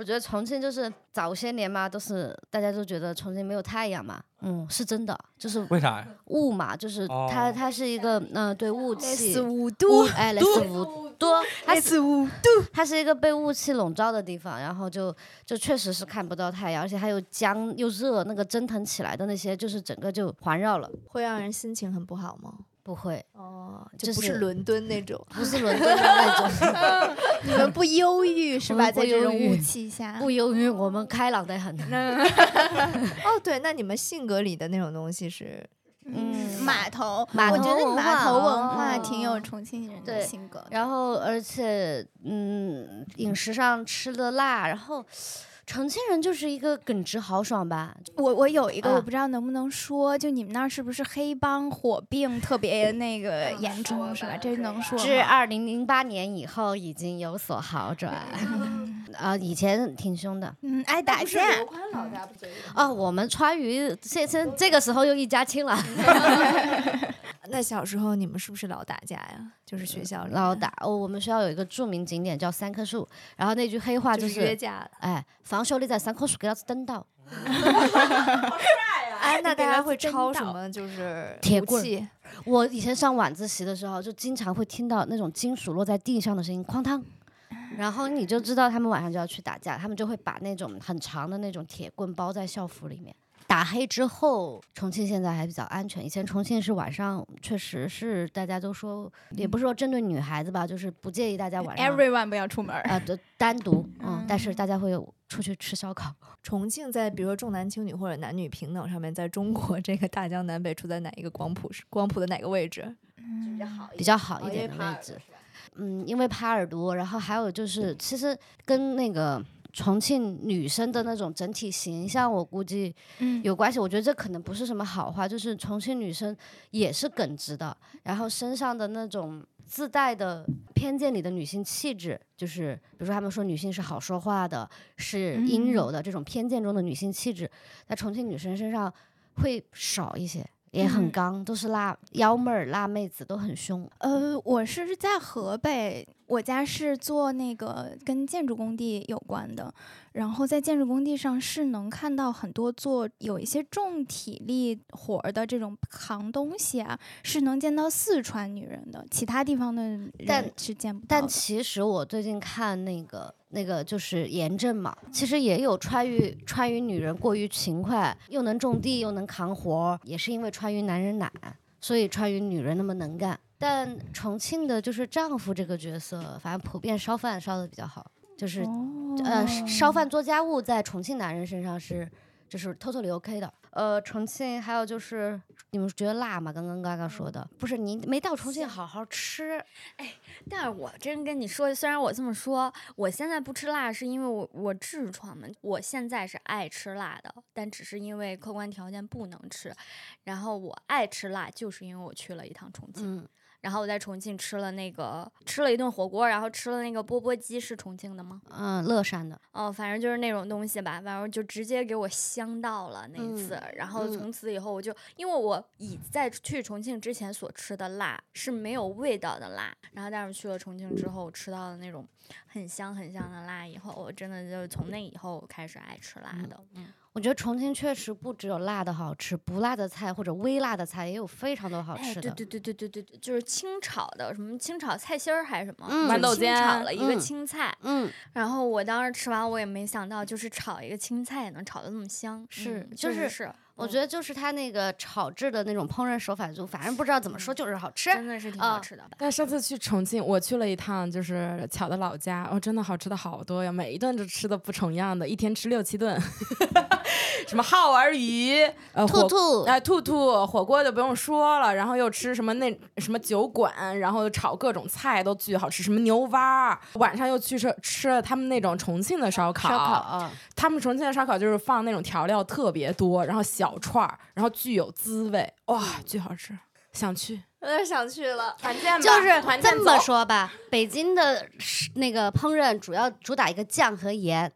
Speaker 2: 我觉得重庆就是早些年嘛，都是大家都觉得重庆没有太阳嘛，嗯，是真的，就是
Speaker 4: 为啥呀？
Speaker 2: 雾嘛，就是它
Speaker 4: 哦
Speaker 2: 它是一个嗯、呃对雾气，
Speaker 7: 五
Speaker 2: 雾哎类似雾多，它是
Speaker 7: 四五
Speaker 2: 它是一个被雾气笼罩的地方，然后就就确实是看不到太阳，而且还有僵又热，那个蒸腾起来的那些，就是整个就环绕了，
Speaker 3: 会让人心情很不好吗？
Speaker 2: 不会，
Speaker 3: 哦，
Speaker 2: 就
Speaker 3: 就不是
Speaker 2: 是
Speaker 3: 伦敦那种。
Speaker 2: 不是伦敦的那种，
Speaker 7: 你们不忧郁是吧？在这种雾气下，
Speaker 2: 不忧郁，我们开朗的很。
Speaker 3: 哦，对，那你们性格里的那种东西是
Speaker 2: 嗯
Speaker 7: 码头，
Speaker 2: 码
Speaker 7: 我觉得码头文化
Speaker 2: 哦
Speaker 7: 挺有重庆人的性格的。
Speaker 2: 然后而且嗯，饮食上吃的辣，然后重庆人就是一个耿直豪爽吧，
Speaker 7: 我我有一个，
Speaker 2: 啊
Speaker 7: 我不知道能不能说，就你们那儿是不是黑帮火并特别那个严重，是吧？这能说？
Speaker 2: 至二零零八年以后已经有所好转，啊，以前挺凶的。
Speaker 7: 嗯，爱打架，
Speaker 2: 哦，我们川渝现现这个时候又一家亲了，
Speaker 3: 那小时候你们是不是老打架呀？就是学校里
Speaker 2: 老打。哦，我们学校有一个著名景点叫三棵树，然后那句黑话
Speaker 3: 就
Speaker 2: 就是是
Speaker 3: 约架的。
Speaker 2: 哎，放学你在三棵树给老子等到。
Speaker 3: 好帅啊哎，那大家会抄什么？就是
Speaker 2: 铁棍我以前上晚自习的时候，就经常会听到那种金属落在地上的声音，哐当。然后你就知道他们晚上就要去打架，他们就会把那种很长的那种铁棍包在校服里面。打黑之后，重庆现在还比较安全。以前重庆是晚上，确实是大家都说，也不是说针对女孩子吧，就是不介意大家晚上
Speaker 7: everyone 不要出门儿。
Speaker 2: 啊的单独，嗯
Speaker 7: 嗯，
Speaker 2: 但是大家会出去吃烧烤。
Speaker 3: 重庆在比如说重男轻女或者男女平等上面，在中国这个大江南北处在哪一个光谱是光谱的哪个位置？
Speaker 2: 比较好一点的位置。嗯，因为耙耳朵，然后还有就是，其实跟那个重庆女生的那种整体形象，我估计
Speaker 7: 嗯，
Speaker 2: 有关系。我觉得这可能不是什么好话，就是重庆女生也是耿直的，然后身上的那种自带的偏见里的女性气质，就是比如说他们说女性是好说话的，是阴柔的，这种偏见中的女性气质，在重庆女生身上会少一些。也很
Speaker 7: 嗯
Speaker 2: 刚，都是辣幺妹儿、辣妹子，都很凶。
Speaker 7: 呃，我是在河北，我家是做那个跟建筑工地有关的，然后在建筑工地上是能看到很多做有一些重体力活儿的这种扛东西啊，是能见到四川女人的，其他地方的
Speaker 2: 但
Speaker 7: 人是见不到
Speaker 2: 但
Speaker 7: 的。
Speaker 2: 其实我最近看那个那个就是严正嘛，其实也有川渝川渝女人过于勤快，又能种地又能扛活儿，也是因为川渝男人懒，所以川渝女人那么能干。但重庆的就是丈夫这个角色，反正普遍烧饭烧的比较好，就是、呃烧饭做家务在重庆男人身上是就是 totally OK 的。呃，重庆还有就是你们觉得辣吗？刚刚刚刚说的，不是你没到重庆好好吃，哎
Speaker 6: 但是我真跟你说，虽然我这么说，我现在不吃辣是因为我我痔疮嘛。我现在是爱吃辣的，但只是因为客观条件不能吃。然后我爱吃辣，就是因为我去了一趟重庆。
Speaker 2: 嗯，
Speaker 6: 然后我在重庆吃了那个吃了一顿火锅，然后吃了那个钵钵鸡，是重庆的吗？
Speaker 2: 嗯，乐山的，
Speaker 6: 哦，反正就是那种东西吧，反正就直接给我香到了那一次。然后
Speaker 2: 嗯
Speaker 6: 从此以后，我就因为我以在去重庆之前所吃的辣是没有味道的辣，然后但是去了重庆之后吃到了那种很香很香的辣以后，我真的就是从那以后开始爱吃辣的。
Speaker 2: 我觉得重庆确实不只有辣的好吃，不辣的菜或者微辣的菜也有非常多好
Speaker 6: 哎，
Speaker 2: 吃的。
Speaker 6: 对对对对对对对，就是清炒的，什么清炒菜心儿还是什么，
Speaker 2: 嗯
Speaker 5: 豌豆
Speaker 6: 清炒
Speaker 5: 尖
Speaker 6: 了一个
Speaker 2: 嗯
Speaker 6: 青菜，
Speaker 2: 嗯，
Speaker 6: 然后我当时吃完，我也没想到，就是炒一个青菜也能炒得那么香，
Speaker 2: 是
Speaker 6: 嗯
Speaker 2: 就是
Speaker 6: 是，
Speaker 2: 我觉得就是它那个炒制的那种烹饪手法，就反正不知道怎么说，就是好吃。
Speaker 6: 真的是挺好
Speaker 2: 啊
Speaker 6: 吃的。
Speaker 5: 但上次去重庆，我去了一趟，就是巧的老家，哦，真的好吃的好多呀，每一顿都吃的不重样的，一天吃六七顿，什么耗儿鱼，呃，火
Speaker 2: 兔兔
Speaker 5: 哎，兔兔火锅就不用说了，然后又吃什么那什么酒馆，然后炒各种菜都巨好吃，什么牛蛙，晚上又去吃吃了他们那种重庆的烧烤，
Speaker 2: 烧烤啊，
Speaker 5: 他们重庆的烧烤就是放那种调料特别多，然后小串儿，然后巨有滋味，哇，巨好吃，想去
Speaker 3: 有点想去了。
Speaker 5: 团建吧，
Speaker 2: 就是
Speaker 5: 团建
Speaker 2: 这么说吧，北京的是那个烹饪主要主打一个酱和盐，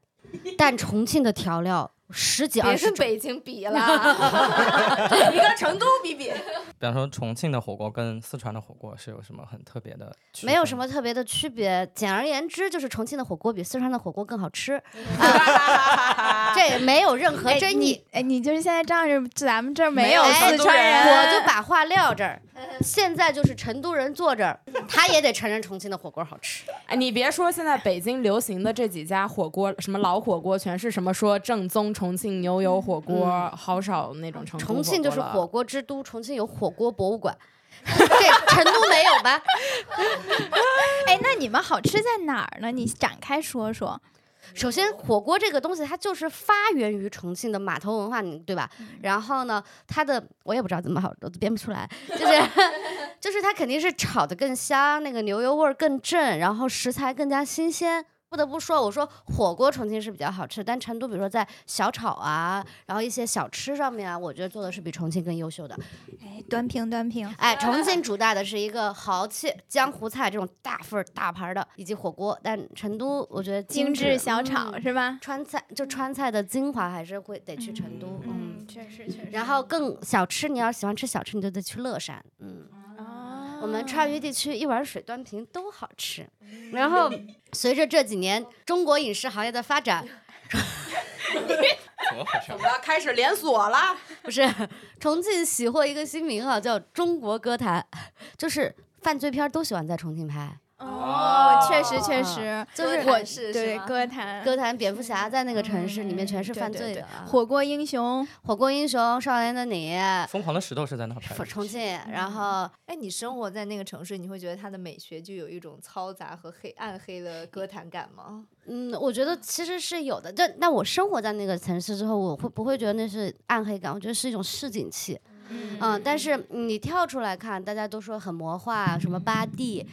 Speaker 2: 但重庆的调料十几二
Speaker 3: 别
Speaker 2: 十别。
Speaker 3: 跟北京比了，
Speaker 5: 你跟成都比比，
Speaker 4: 比方说重庆的火锅跟四川的火锅是有什么很特别的？
Speaker 2: 没有什么特别的区别，简而言之就是重庆的火锅比四川的火锅更好吃，啊、这也没有任何
Speaker 7: 哎
Speaker 2: 争议。
Speaker 7: 你哎，你就是现在仗着咱们这儿
Speaker 5: 没有
Speaker 7: 有四川
Speaker 5: 成都人
Speaker 2: 我，就把话撂这儿，现在就是成都人坐这儿，他也得承认重庆的火锅好吃。
Speaker 5: 哎，你别说，现在北京流行的这几家火锅，什么老火锅，全是什么说正宗重庆牛油火锅，好少那种成都
Speaker 2: 重庆就是火锅之都，重庆有火锅博物馆，这成都没有吧？
Speaker 7: 哎，那你们好吃在哪儿呢？你展开说说。
Speaker 2: 首先，火锅这个东西它就是发源于重庆的码头文化，你对吧？然后呢，它的我也不知道怎么好，我都编不出来，就是就是它肯定是炒的更香，那个牛油味儿更正，然后食材更加新鲜。不得不说，我说火锅重庆是比较好吃，但成都比如说在小炒啊，然后一些小吃上面啊，我觉得做的是比重庆更优秀的。
Speaker 7: 哎，端平端平。
Speaker 2: 哎，重庆主打的是一个豪气江湖菜这种大份儿大盘儿的，以及火锅。但成都我觉得
Speaker 7: 精致小炒
Speaker 2: 嗯
Speaker 7: 是吧？
Speaker 2: 川菜就川菜的精华还是会得去成都，嗯。
Speaker 7: 嗯，确实确实。
Speaker 2: 然后更小吃，你要喜欢吃小吃，你就得去乐山，嗯。
Speaker 7: 哦，
Speaker 2: 我们川渝地区一碗水端平都好吃。然后随着这几年中国影视行业的发展，
Speaker 4: 怎？么
Speaker 5: 了？开始连锁了？
Speaker 2: 不是重庆喜获一个新名号叫中国歌坛，就是犯罪片都喜欢在重庆拍。
Speaker 7: 哦，确实确实，
Speaker 2: 就是
Speaker 7: 我
Speaker 3: 是是
Speaker 7: 对歌坛
Speaker 2: 歌坛蝙蝠侠在那个城市里面全是犯罪的啊，
Speaker 7: 火锅英雄，
Speaker 2: 火锅英雄、少年的你、
Speaker 4: 疯狂的石头是在哪拍的？
Speaker 2: 重庆，然后
Speaker 3: 哎，你生活在那个城市，你会觉得它的美学就有一种嘈杂和黑暗黑的歌坛感吗？
Speaker 2: 嗯，我觉得其实是有的。但但我生活在那个城市之后，我会不会觉得那是暗黑感？我觉得是一种市井气。嗯，但是你跳出来看，大家都说很魔幻，什么八 D。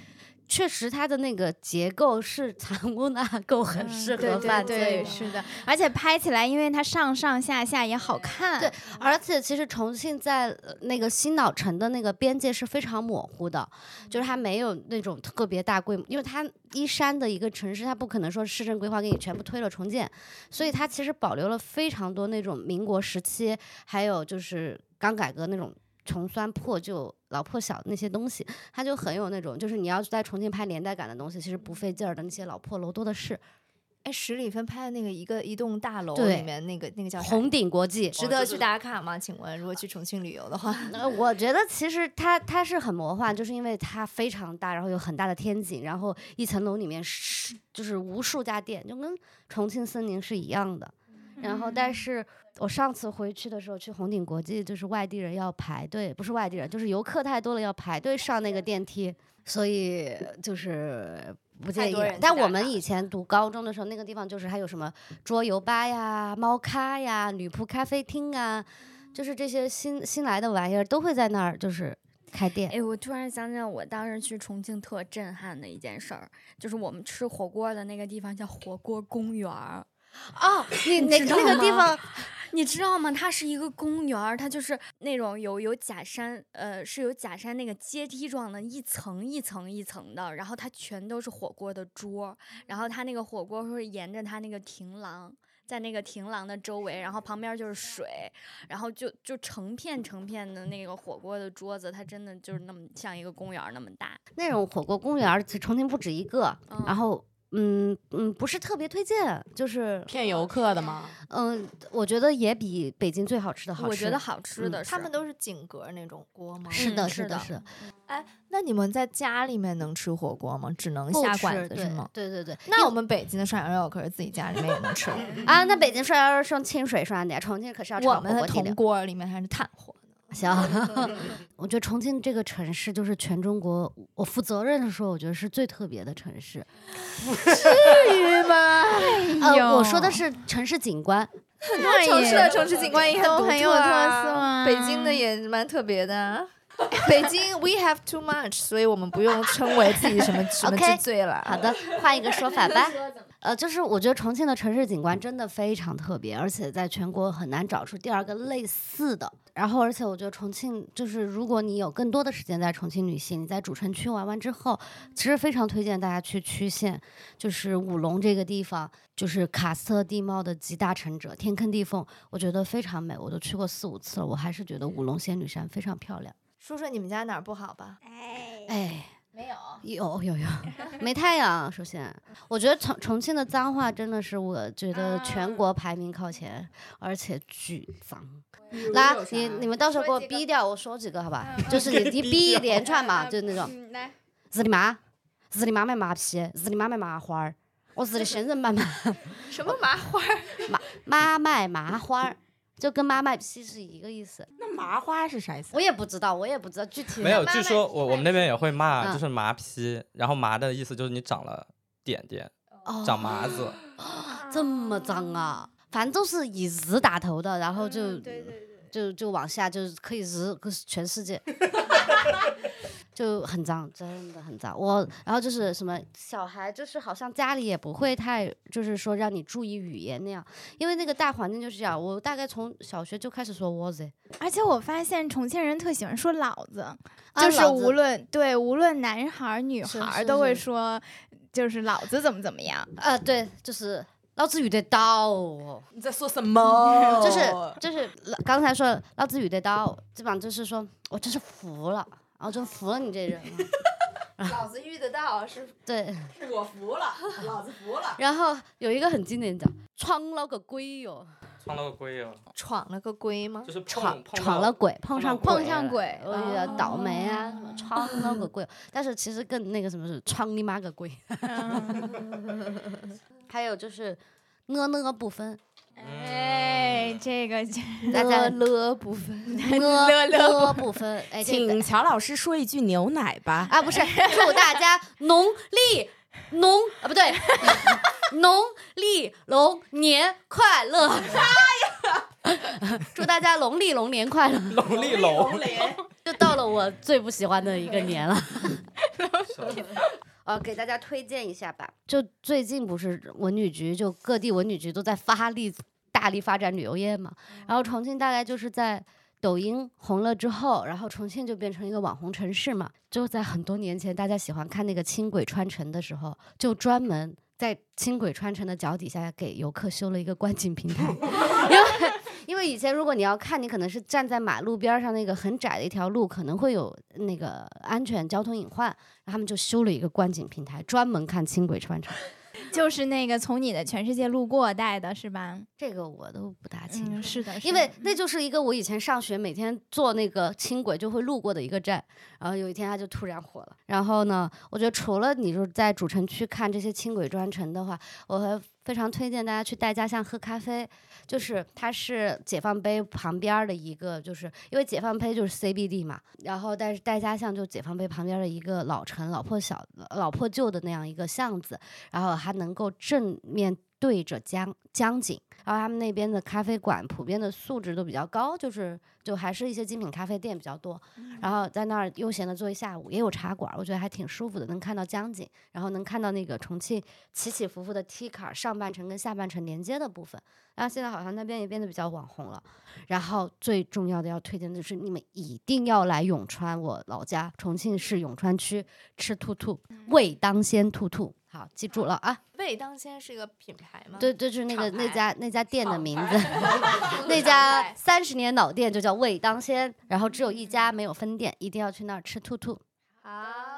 Speaker 2: 确实，它的那个结构是 藏污纳垢，很适合犯
Speaker 7: 对对，
Speaker 2: 罪。
Speaker 7: 是的，而且拍起来，因为它上上下下也好看。
Speaker 2: 对而且其实重庆在呃那个新老城的那个边界是非常模糊的，就是它没有那种特别大规模，因为它依山的一个城市，它不可能说市政规划给你全部推了重建，所以它其实保留了非常多那种民国时期，还有就是刚改革那种。穷酸破旧、老破小那些东西，它就很有那种，就是你要在重庆拍年代感的东西，其实不费劲儿的那些老破楼多的是。
Speaker 3: 哎，十里芬拍的那个一个一栋大楼里面那个那个叫
Speaker 2: 红顶国际，
Speaker 3: 值得去打卡吗？请问，如果去重庆旅游的话，
Speaker 2: 呃，我觉得其实它它是很魔幻，就是因为它非常大，然后有很大的天井，然后一层楼里面是就是无数家店，就跟重庆森林是一样的。然后，但是我上次回去的时候去红顶国际，就是外地人要排队，不是外地人，就是游客太多了要排队上那个电梯，所以就是不建议。但我们以前读高中的时候，那个地方就是还有什么桌游吧呀、猫咖呀、女仆咖啡厅啊，就是这些新新来的玩意儿都会在那儿就是开店。
Speaker 6: 哎，我突然想起来，我当时去重庆特震撼的一件事儿，就是我们吃火锅的那个地方叫火锅公园儿。
Speaker 2: 哦，你那那个地方
Speaker 6: 你知道吗？它是一个公园儿，它就是那种有有假山，呃，是有假山那个阶梯状的，一层一层一层的，然后它全都是火锅的桌，然后它那个火锅会沿着它那个亭廊。在那个亭廊的周围，然后旁边就是水，然后就就成片成片的那个火锅的桌子，它真的就是那么像一个公园那么大。
Speaker 2: 那种火锅公园重庆不止一个，
Speaker 6: 嗯
Speaker 2: 然后。嗯嗯，不是特别推荐，就是
Speaker 5: 骗游客的吗？
Speaker 2: 嗯，我觉得也比北京最好吃的好吃。
Speaker 6: 我觉得好吃
Speaker 2: 嗯
Speaker 6: 的是，
Speaker 3: 他们都是井格那种锅吗？
Speaker 2: 是的，
Speaker 6: 嗯是的
Speaker 2: 是的，
Speaker 3: 哎，那你们在家里面能吃火锅吗？只能下馆子是吗？
Speaker 2: 对对对。
Speaker 3: 那我们北京的涮羊肉可是自己家里面也能吃的，
Speaker 2: 啊，那北京涮羊肉是用清水涮的呀，重庆可是要炒火
Speaker 3: 我们的铜
Speaker 2: 锅底料。
Speaker 3: 锅里面还是炭火。
Speaker 2: 行，我觉得重庆这个城市就是全中国，我负责任的说，我觉得是最特别的城市。
Speaker 3: 至于吗？
Speaker 2: 呃，我说的是城市景观，
Speaker 3: 很多城市的城市景观也独
Speaker 7: 都很有
Speaker 3: 特
Speaker 7: 色啊
Speaker 3: 北京的也蛮特别的啊。北京 we have too much，所以我们不用称为自己什么 什么
Speaker 2: OK，
Speaker 3: 之最了。
Speaker 2: 好的，换一个说法吧。呃，就是我觉得重庆的城市景观真的非常特别，而且在全国很难找出第二个类似的。然后，而且我觉得重庆就是，如果你有更多的时间在重庆旅行，你在主城区玩完之后，其实非常推荐大家去区县，就是武隆这个地方，就是喀斯特地貌的集大成者，天坑地缝，我觉得非常美，我都去过四五次了，我还是觉得武隆仙女山非常漂亮。
Speaker 3: 说说你们家哪儿不好吧？
Speaker 2: 哎，
Speaker 3: 没有。
Speaker 2: 有有有，没太阳。首先，我觉得重重庆的脏话真的是我觉得全国排名靠前，而且巨脏。来，你你们到时候给我逼掉，我说几个好吧？就是 你你逼一连串嘛，就那种
Speaker 7: 嗯来，
Speaker 2: 日你妈，日你妈卖麻皮，日你妈卖麻花儿，我日你仙人板板，
Speaker 3: 什么麻花？
Speaker 2: 妈卖麻花儿，就跟妈卖批是一个意思。
Speaker 5: 那麻花是啥意思？
Speaker 2: 我也不知道，我也不知道具体。
Speaker 4: 没有，据说我我们那边也会骂，
Speaker 2: 嗯
Speaker 4: 就是麻批，然后麻的意思就是你长了点点，长麻子。
Speaker 2: 这么脏啊！反正都是以日打头的，然后就、
Speaker 7: 对对对，
Speaker 2: 就就往下，就是可以日个全世界，就很脏，真的很脏。我然后就是什么小孩，就是好像家里也不会太，就是说让你注意语言那样，因为那个大环境就是这样。我大概从小学就开始说我子，
Speaker 7: 而且我发现重庆人特喜欢说“老子”，
Speaker 2: 啊
Speaker 7: 就是无论对无论男孩儿女孩儿都会说，就是老子怎么怎么样。
Speaker 2: 呃，对，就是老子遇得到哦。
Speaker 5: 你在说什 么？
Speaker 2: 就是就是刚才说老子遇得到，基本上就是说我真是服了，然后真服了你这人了。
Speaker 3: 老子遇得到是
Speaker 2: 对，
Speaker 5: 是我服了，老子服了。
Speaker 2: 然后有一个很经典的，闯了个鬼哟，
Speaker 4: 闯了个鬼哟，
Speaker 3: 闯了个鬼吗？
Speaker 4: 就是
Speaker 2: 闯闯了鬼，碰上
Speaker 4: 碰
Speaker 7: 上鬼
Speaker 2: 我觉得倒霉啊，什么闯了个鬼，但是其实更那个什么是闯你妈个鬼。还有就是呢呢不分，
Speaker 7: 哎，这个
Speaker 2: 大家
Speaker 3: 了不分。
Speaker 2: 呢
Speaker 7: 乐乐
Speaker 2: 不分，哎，
Speaker 5: 请乔老师说一句牛奶吧。
Speaker 2: 啊，不是，祝大家农历农啊不对，农历龙年快乐！啥呀？祝大家农历龙年快乐！
Speaker 4: 龙历龙年，
Speaker 2: 就到了我最不喜欢的一个年了。呃，给大家推荐一下吧。就最近不是文旅局，就各地文旅局都在发力大力发展旅游业嘛。然后重庆大概就是在抖音红了之后，然后重庆就变成一个网红城市嘛。就在很多年前，大家喜欢看那个轻轨穿城的时候，就专门在轻轨穿城的脚底下给游客修了一个观景平台，因 为因为以前如果你要看，你可能是站在马路边儿上那个很窄的一条路，可能会有那个安全交通隐患，然后他们就修了一个观景平台，专门看轻轨穿城。
Speaker 7: 就是那个从你的全世界路过带的是吧？
Speaker 2: 这个我都不大清楚。
Speaker 7: 嗯，是的，是
Speaker 2: 因为那就是一个我以前上学每天坐那个轻轨就会路过的一个站，然后有一天它就突然火了。然后呢，我觉得除了你就是在主城区看这些轻轨专程的话，我还非常推荐大家去戴家巷喝咖啡，就是它是解放碑旁边的一个，就是因为解放碑就是 CBD 嘛，然后但是戴家巷就解放碑旁边的一个老城、老破小、老破旧的那样一个巷子，然后还能够正面对着江江景，然后他们那边的咖啡馆普遍的素质都比较高，就是就还是一些精品咖啡店比较多，然后在那儿悠闲的坐一下午，也有茶馆，我觉得还挺舒服的，能看到江景，然后能看到那个重庆起起伏伏的 T 坎儿上半程跟下半程连接的部分，然后现在好像那边也变得比较网红了。然后最重要的要推荐的是，你们一定要来永川，我老家重庆市永川区吃兔兔，味当鲜兔兔，好记住了啊。
Speaker 3: 味当先是一个品牌吗？
Speaker 2: 对，对，就是那个那家那家店的名字，那家三十年老店就叫味当先，然后只有一家没有分店，一定要去那儿吃兔兔。
Speaker 3: 好。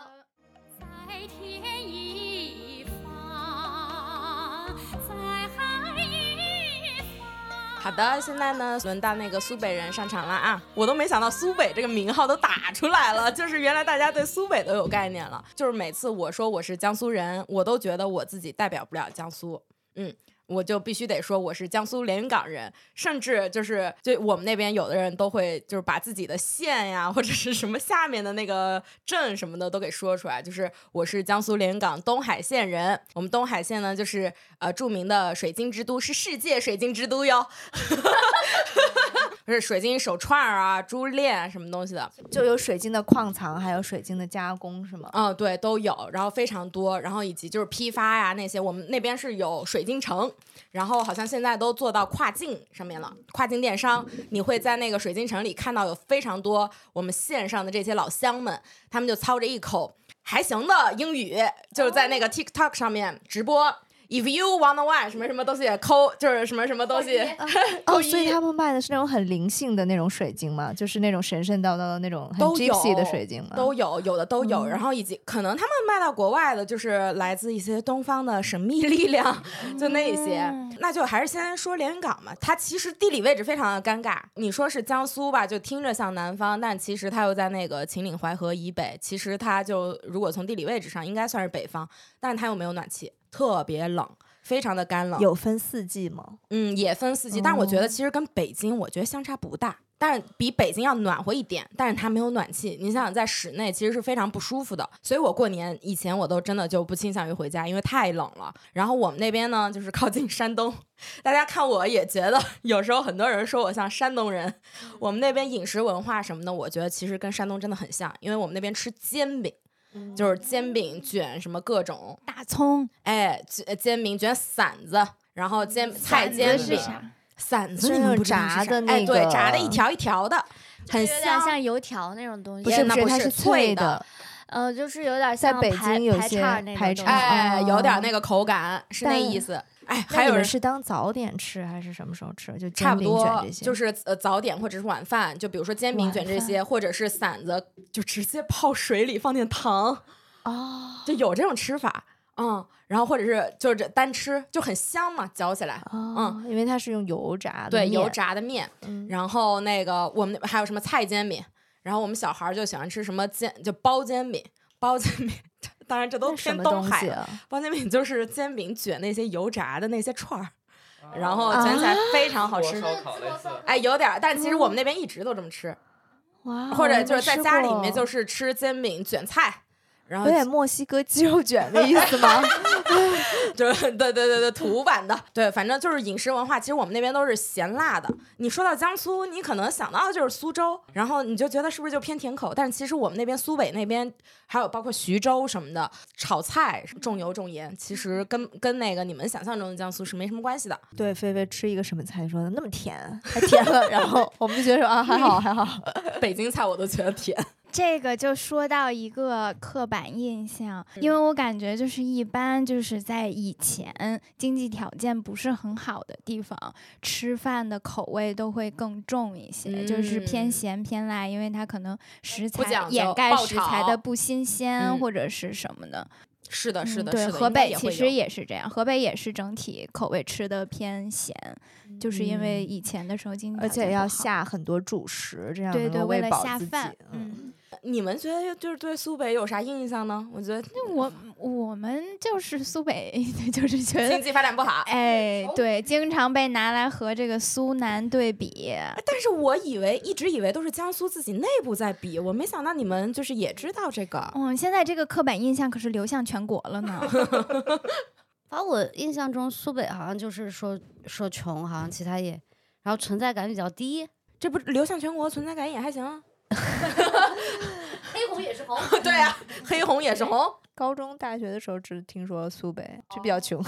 Speaker 5: 好的，现在呢，轮到那个苏北人上场了啊！我都没想到苏北这个名号都打出来了，就是原来大家对苏北都有概念了。就是每次我说我是江苏人，我都觉得我自己代表不了江苏，嗯。我就必须得说我是江苏连云港人，甚至就是就我们那边有的人都会就是把自己的县呀或者是什么下面的那个镇什么的都给说出来，就是我是江苏连云港东海县人。我们东海县呢，就是呃著名的水晶之都，是世界水晶之都哟。不是水晶手串儿啊、珠链啊什么东西的，
Speaker 3: 就有水晶的矿藏，还有水晶的加工，是吗？
Speaker 5: 嗯，对，都有，然后非常多，然后以及就是批发呀那些，我们那边是有水晶城，然后好像现在都做到跨境上面了，跨境电商，你会在那个水晶城里看到有非常多我们线上的这些老乡们，他们就操着一口还行的英语，就是在那个 TikTok 上面直播。If you wanna one 什么什么东西抠，就是什么什么东西，
Speaker 3: 哦，所以他们卖的是那种很灵性的那种水晶嘛？就是那种神神叨叨的那种很
Speaker 5: 都有
Speaker 3: gypsy 的水晶吗？
Speaker 5: 都有，有的都有。
Speaker 3: 嗯
Speaker 5: 然后以及可能他们卖到国外的，就是来自一些东方的神秘力量，就那一些。那就还是先说连云港嘛，它其实地理位置非常的尴尬。你说是江苏吧，就听着像南方，但其实它又在那个秦岭淮河以北。其实它就如果从地理位置上应该算是北方，但是它又没有暖气，特别冷。非常的干冷，
Speaker 3: 有分四季吗？
Speaker 5: 嗯，也分四季，但是我觉
Speaker 3: 哦
Speaker 5: 得其实跟北京，我觉得相差不大，但是比北京要暖和一点，但是它没有暖气。你想想，在室内其实是非常不舒服的，所以我过年以前我都真的就不倾向于回家，因为太冷了。然后我们那边呢，就是靠近山东，大家看我也觉得 有时候很多人说我像山东人，我们那边饮食文化什么的，我觉得其实跟山东真的很像，因为我们那边吃煎饼。就是煎饼卷什么各种，
Speaker 7: 大葱
Speaker 5: 哎，煎煎饼卷馓子，然后煎菜煎饼？馓子
Speaker 3: 是炸的
Speaker 5: 啥哎，对，炸的一条一条的，很像。
Speaker 6: 像油条那种东西，
Speaker 3: 不是不是，
Speaker 5: 也那不是
Speaker 3: 它是
Speaker 5: 脆的
Speaker 3: 的，
Speaker 6: 呃，就是有点
Speaker 3: 在北京有些
Speaker 6: 排叉那种
Speaker 5: 哎，有点
Speaker 3: 哦
Speaker 5: 那个口感，是那意思。哎，还有人
Speaker 3: 是当早点吃还是什么时候吃？就煎
Speaker 5: 差不多就是呃早点或者是晚饭，就比如说煎饼卷这些，或者是馓子，就直接泡水里放点糖，
Speaker 3: 哦
Speaker 5: 就有这种吃法。嗯，然后或者是就是这单吃就很香嘛，嚼起来。
Speaker 3: 哦，因为它是用油炸的，
Speaker 5: 对，油，炸的面，
Speaker 3: 嗯
Speaker 5: 然后那个我们还有什么菜煎饼，然后我们小孩儿就喜欢吃什么煎，就包煎饼，包煎饼，当然这都偏
Speaker 3: 东
Speaker 5: 海了。
Speaker 3: 啊？
Speaker 5: 包煎饼就是煎饼卷那些油炸的那些串儿，
Speaker 3: 啊
Speaker 5: 然后卷起来非常好吃。哎，有点儿，但其实我们那边一直都这么吃，
Speaker 3: 哇，
Speaker 5: 或者就是在家里面就是吃煎饼卷菜，然后
Speaker 3: 有点墨西哥鸡肉卷的意思吗？
Speaker 5: 就是对对对对土版的，对，反正就是饮食文化。其实我们那边都是咸辣的。你说到江苏，你可能想到的就是苏州，然后你就觉得是不是就偏甜口？但是其实我们那边苏北那边还有包括徐州什么的，炒菜重油重盐，其实跟跟那个你们想象中的江苏是没什么关系的。
Speaker 3: 对，菲菲吃一个什么菜说的那么甜，还甜了，然后我们就觉得说啊还好还好，
Speaker 5: 北京菜我都觉得甜。
Speaker 7: 这个就说到一个刻板印象，因为我感觉就是一般就是在以前经济条件不是很好的地方，吃饭的口味都会更重一些，就是偏
Speaker 5: 嗯。
Speaker 7: 咸偏辣，因为它可能食材掩盖食材的不新鲜、
Speaker 5: 嗯。
Speaker 7: 或者是什么的。
Speaker 5: 是的，是的，
Speaker 7: 嗯对，河北其实
Speaker 5: 也
Speaker 7: 是这样，河北也是整体口味吃的偏咸，就是因为以前的时候经济
Speaker 3: 而且要下很多主食，这样
Speaker 7: 对对，为了下饭，
Speaker 3: 嗯，
Speaker 7: 嗯，
Speaker 5: 你们觉得就是对苏北有啥印象呢？我觉得
Speaker 7: 我我们就是苏北，就是觉得
Speaker 5: 经济发展不好。
Speaker 7: 哎，对，经常被拿来和这个苏南对比。
Speaker 5: 但是我以为一直以为都是江苏自己内部在比，我没想到你们就是也知道这个。
Speaker 7: 嗯，现在这个刻板印象可是流向全国了呢。
Speaker 2: 反正我印象中苏北好像就是说说穷，好像其他也，然后存在感比较低。
Speaker 5: 这不流向全国，存在感也还行啊。
Speaker 2: 黑红也是红，
Speaker 5: 对啊，黑红也是红。
Speaker 3: 高中、大学的时候只听说苏北就比较穷，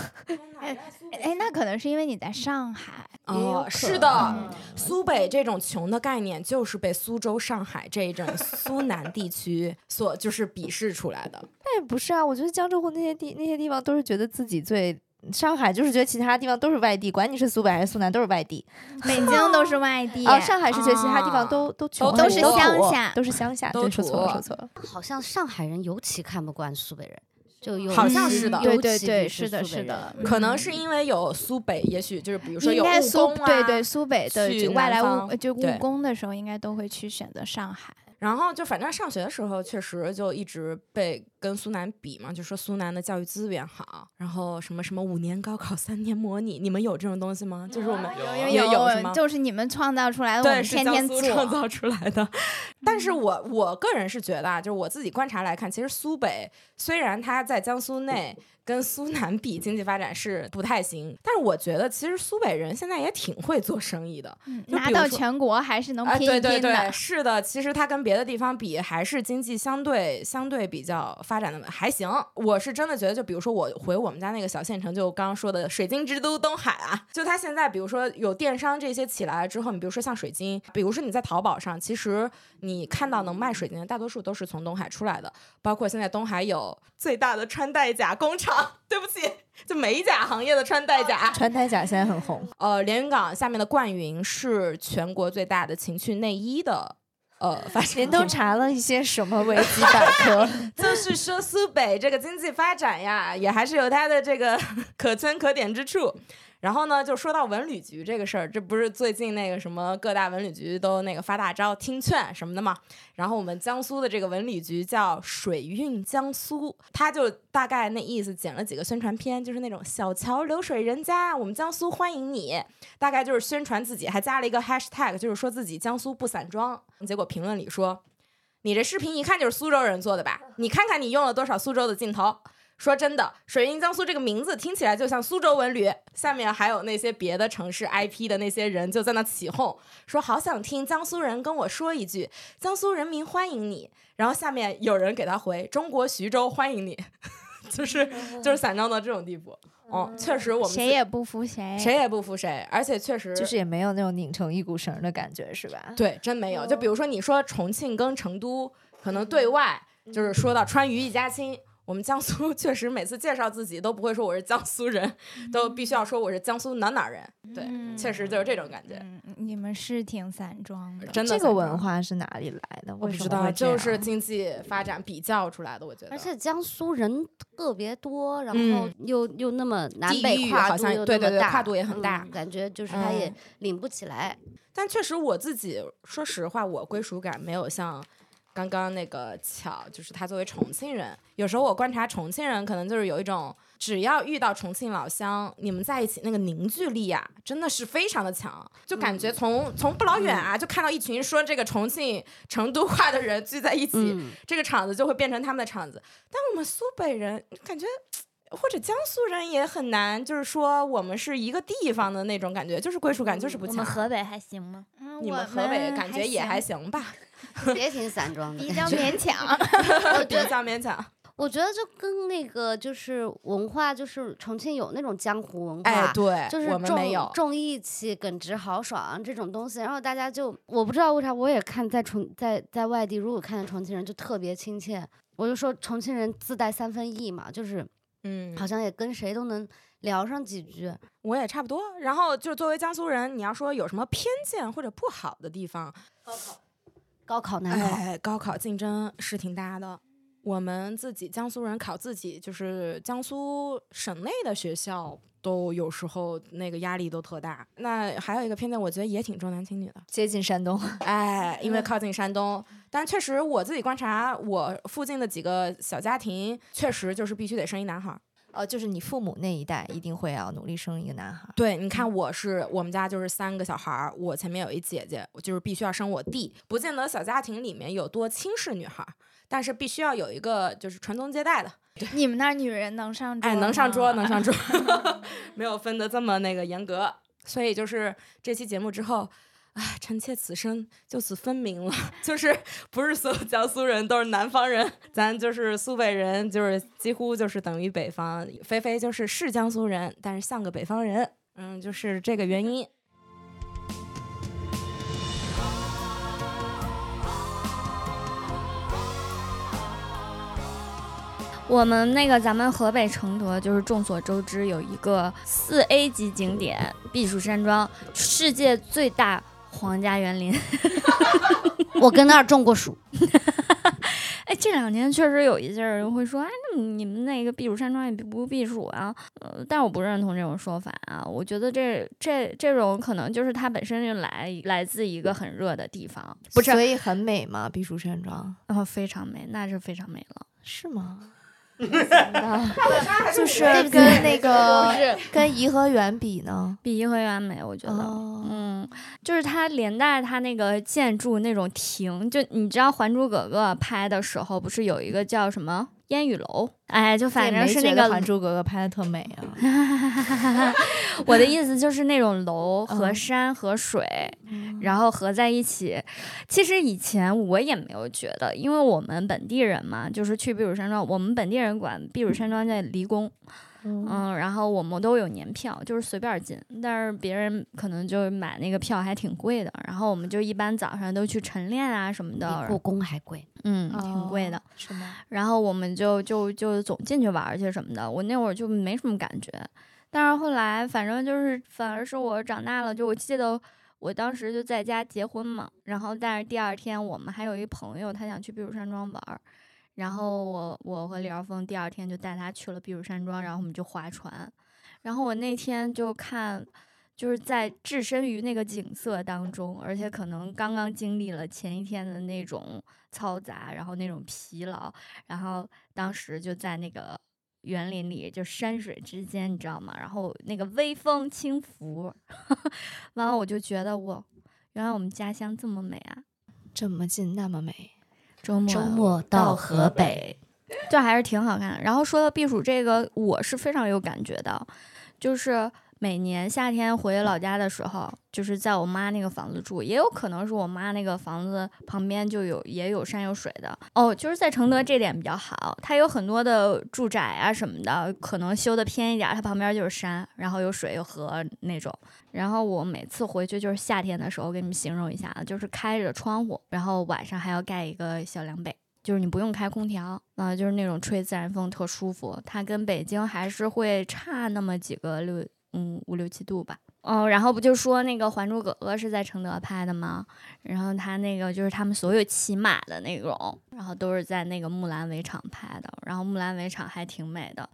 Speaker 7: 哎哎，那可能是因为你在上海。
Speaker 5: 哦，是的，苏北这种穷的概念就是被苏州、上海这一种 苏南地区所就是鄙视出来的。
Speaker 3: 那也不是啊，我觉得江浙沪那些地那些地方都是觉得自己最。上海就是觉得其他地方都是外地，管你是苏北还是苏南都是外地。
Speaker 7: 北京都是外地，
Speaker 3: 哦，上海是觉得其他地方都都穷，
Speaker 7: 都是乡下，
Speaker 3: 都是乡下。
Speaker 5: 都
Speaker 3: 说错了，说错了。
Speaker 2: 好像上海人尤其看不惯苏北人，就有
Speaker 5: 好像是的，
Speaker 7: 对对对，是的，是的。
Speaker 5: 可能是因为有苏北，也许就是比如说有
Speaker 7: 务
Speaker 5: 工啊，
Speaker 7: 对对，苏北的
Speaker 5: 去
Speaker 7: 外来务就务工的时候，应该都会去选择上海。
Speaker 5: 然后就反正上学的时候，确实就一直被跟苏南比嘛，就说苏南的教育资源好，然后什么什么五年高考三年模拟，你们有这种东西吗？就是我们
Speaker 7: 有
Speaker 5: 有有是吗？
Speaker 7: 就是你们创造出来的，我
Speaker 5: 对，
Speaker 7: 们
Speaker 5: 是
Speaker 7: 天天做。
Speaker 5: 江苏创造出来的。但是我我个人是觉得啊，就是我自己观察来看，其实苏北虽然它在江苏内 跟苏南比经济发展是不太行，但是我觉得其实苏北人现在也挺会做生意的，就
Speaker 7: 拿到全国还是能
Speaker 5: 啊，
Speaker 7: 拼一
Speaker 5: 对对对，
Speaker 7: 拼的。
Speaker 5: 是的，其实它跟别的地方比，还是经济相对相对比较发展的还行。我是真的觉得，就比如说我回我们家那个小县城，就刚刚说的水晶之都东海啊，就它现在比如说有电商这些起来了之后，你比如说像水晶，比如说你在淘宝上，其实你看到能卖水晶的大多数都是从东海出来的，包括现在东海有最大的穿戴甲工厂，对不起，就美甲行业的穿戴甲。
Speaker 3: 穿戴甲现在很红，
Speaker 5: 呃，连云港下面的冠云是全国最大的情趣内衣的。呃，发现
Speaker 3: 您都查了一些什么维基百科？
Speaker 5: 就是说苏北这个经济发展呀，也还是有它的这个 可圈可点之处。然后呢，就说到文旅局这个事儿，这不是最近那个什么各大文旅局都那个发大招、听劝什么的嘛？然后我们江苏的这个文旅局叫水运江苏，他就大概那意思剪了几个宣传片，就是那种小桥流水人家，我们江苏欢迎你，大概就是宣传自己，还加了一个 hashtag，就是说自己江苏不散装。结果评论里说，你这视频一看就是苏州人做的吧？你看看你用了多少苏州的镜头。说真的，水印江苏这个名字听起来就像苏州文旅。下面还有那些别的城市 IP 的那些人就在那起哄，说好想听江苏人跟我说一句“江苏人民欢迎你”。然后下面有人给他回“中国徐州欢迎你”，就是就是散装到这种地步。哦，确实我们
Speaker 7: 谁也不服谁。
Speaker 5: 谁也不服谁，而且确实
Speaker 3: 就是也没有那种拧成一股绳儿的感觉，是吧？
Speaker 5: 对，真没有。就比如说你说重庆跟成都，可能对外就是说到川渝一家亲。我们江苏 确实每次介绍自己都不会说我是江苏人，都必须要说我是江苏哪哪人。对，确实就是这种感觉。
Speaker 7: 嗯，你们是挺散装的。
Speaker 5: 真的
Speaker 3: 这个文化是哪里来的？
Speaker 5: 我不知道，就是经济发展比较出来的，我觉得。
Speaker 2: 而且江苏人特别多，然后
Speaker 5: 嗯
Speaker 2: 又、又那么南
Speaker 5: 地
Speaker 2: 北跨
Speaker 5: 域好像
Speaker 2: 度又那么大，
Speaker 5: 对对对跨度也很大
Speaker 2: 嗯感觉就是他也
Speaker 5: 嗯
Speaker 2: 领不起来。
Speaker 5: 但确实我自己说实话，我归属感没有像刚刚那个巧，就是他作为重庆人，有时候我观察重庆人，可能就是有一种，只要遇到重庆老乡，你们在一起那个凝聚力啊，真的是非常的强，就感觉从、从不老远啊，就看到一群说这个重庆成都话的人聚在一起，
Speaker 2: 嗯，
Speaker 5: 这个场子就会变成他们的场子。但我们苏北人感觉。或者江苏人也很难，就是说我们是一个地方的那种感觉，就是归属感就是不强。
Speaker 6: 我们河北还行吗？
Speaker 7: 嗯
Speaker 5: 你们河北感觉也还
Speaker 7: 行
Speaker 5: 行吧，
Speaker 2: 也挺散装的
Speaker 7: 比较。勉强。
Speaker 5: 比较勉强。
Speaker 2: 我觉得就跟那个就是文化，就是重庆有那种江湖文化，
Speaker 5: 哎，对，
Speaker 2: 就是重。重义气、耿直豪爽这种东西，然后大家就我不知道为啥，我也看在重在在外地，如果看见重庆人就特别亲切，我就说重庆人自带三分义嘛，就是
Speaker 5: 嗯，
Speaker 2: 好像也跟谁都能聊上几句。
Speaker 5: 我也差不多。然后就是作为江苏人，你要说有什么偏见或者不好的地方，
Speaker 2: 高考难考，
Speaker 5: 哎，高考竞争是挺大的。我们自己江苏人考自己，就是江苏省内的学校。都有时候那个压力都特大。那还有一个偏见，我觉得也挺重男轻女的，
Speaker 3: 接近山东。
Speaker 5: 哎，因为靠近山东，但确实我自己观察，我附近的几个小家庭，确实就是必须得生一男孩儿。
Speaker 3: 哦，就是你父母那一代一定会要努力生一个男孩。
Speaker 5: 对，你看我是我们家就是三个小孩儿，我前面有一姐姐，我就是必须要生我弟。不见得小家庭里面有多轻视女孩儿，但是必须要有一个就是传宗接代的。
Speaker 7: 你们那儿女人能上桌？
Speaker 5: 哎，能上桌，能上 桌，没有分的这么那个严格。所以就是这期节目之后，哎，臣妾此生就此分明了，就是不是所有江苏人都是南方人，咱就是苏北人，就是几乎就是等于北方。菲菲就是是江苏人，但是像个北方人，嗯，就是这个原因。
Speaker 6: 我们那个咱们河北承德，就是众所周知有一个四 A 级景点避暑山庄，世界最大皇家园林。
Speaker 2: 我跟那儿种过树，
Speaker 6: 哎，这两年确实有一些人会说，哎，那你们那个避暑山庄也不避暑啊？呃，但我不认同这种说法啊。我觉得这这这种可能就是它本身就来来自一个很热的地方，不是？
Speaker 3: 所以很美吗？避暑山庄
Speaker 6: 然后非常美，那是非常美了。
Speaker 3: 是吗？
Speaker 7: 就
Speaker 3: 就是跟那个跟颐和园比呢？
Speaker 6: 比颐和园美，我觉得，
Speaker 3: 哦。
Speaker 6: 嗯，就是它连带它那个建筑那种亭，就你知道《还珠格格》拍的时候，不是有一个叫什么烟雨楼？哎，就反正是那《个
Speaker 3: 还珠格格》拍的特美啊。
Speaker 6: 我的意思就是那种楼和
Speaker 3: 嗯
Speaker 6: 山和水，然后合在一起。其实以前我也没有觉得，因为我们本地人嘛，就是去避暑山庄，我们本地人管避暑山庄叫离宫。嗯，然后我们都有年票，就是随便进，但是别人可能就买那个票还挺贵的，然后我们就一般早上都去晨练啊什么
Speaker 2: 比
Speaker 6: 的，
Speaker 2: 故宫还贵。
Speaker 6: 嗯，挺贵的。
Speaker 3: 是吗？
Speaker 6: 然后我们就就就总进去玩儿去什么的。我那会儿就没什么感觉，但是后来反正就是，反而是我长大了，就我记得我当时就在家结婚嘛，然后但是第二天我们还有一朋友，他想去避暑山庄玩儿，然后我我和李耀峰第二天就带他去了避暑山庄，然后我们就划船，然后我那天就看。就是在置身于那个景色当中，而且可能刚刚经历了前一天的那种嘈杂，然后那种疲劳，然后当时就在那个园林里，就山水之间，你知道吗？然后那个微风轻拂，完了我就觉得我原来我们家乡这么美啊！
Speaker 3: 这么近那么美，
Speaker 6: 周末
Speaker 2: 周末到河北，
Speaker 6: 就还是挺好看的。然后说到避暑这个，我是非常有感觉的，就是每年夏天回老家的时候，就是在我妈那个房子住，也有可能是我妈那个房子旁边就有也有山有水的哦。就是在承德这点比较好，它有很多的住宅啊什么的，可能修的偏一点，它旁边就是山，然后有水有河那种。然后我每次回去就是夏天的时候，给你们形容一下啊，就是开着窗户，然后晚上还要盖一个小凉被。就是你不用开空调啊、就是那种吹自然风特舒服。它跟北京还是会差那么几个六嗯五六七度吧。哦，然后不就说那个《还珠格格》是在承德拍的吗？然后他那个就是他们所有骑马的那种，然后都是在那个木兰围场拍的。然后木兰围场还挺美的，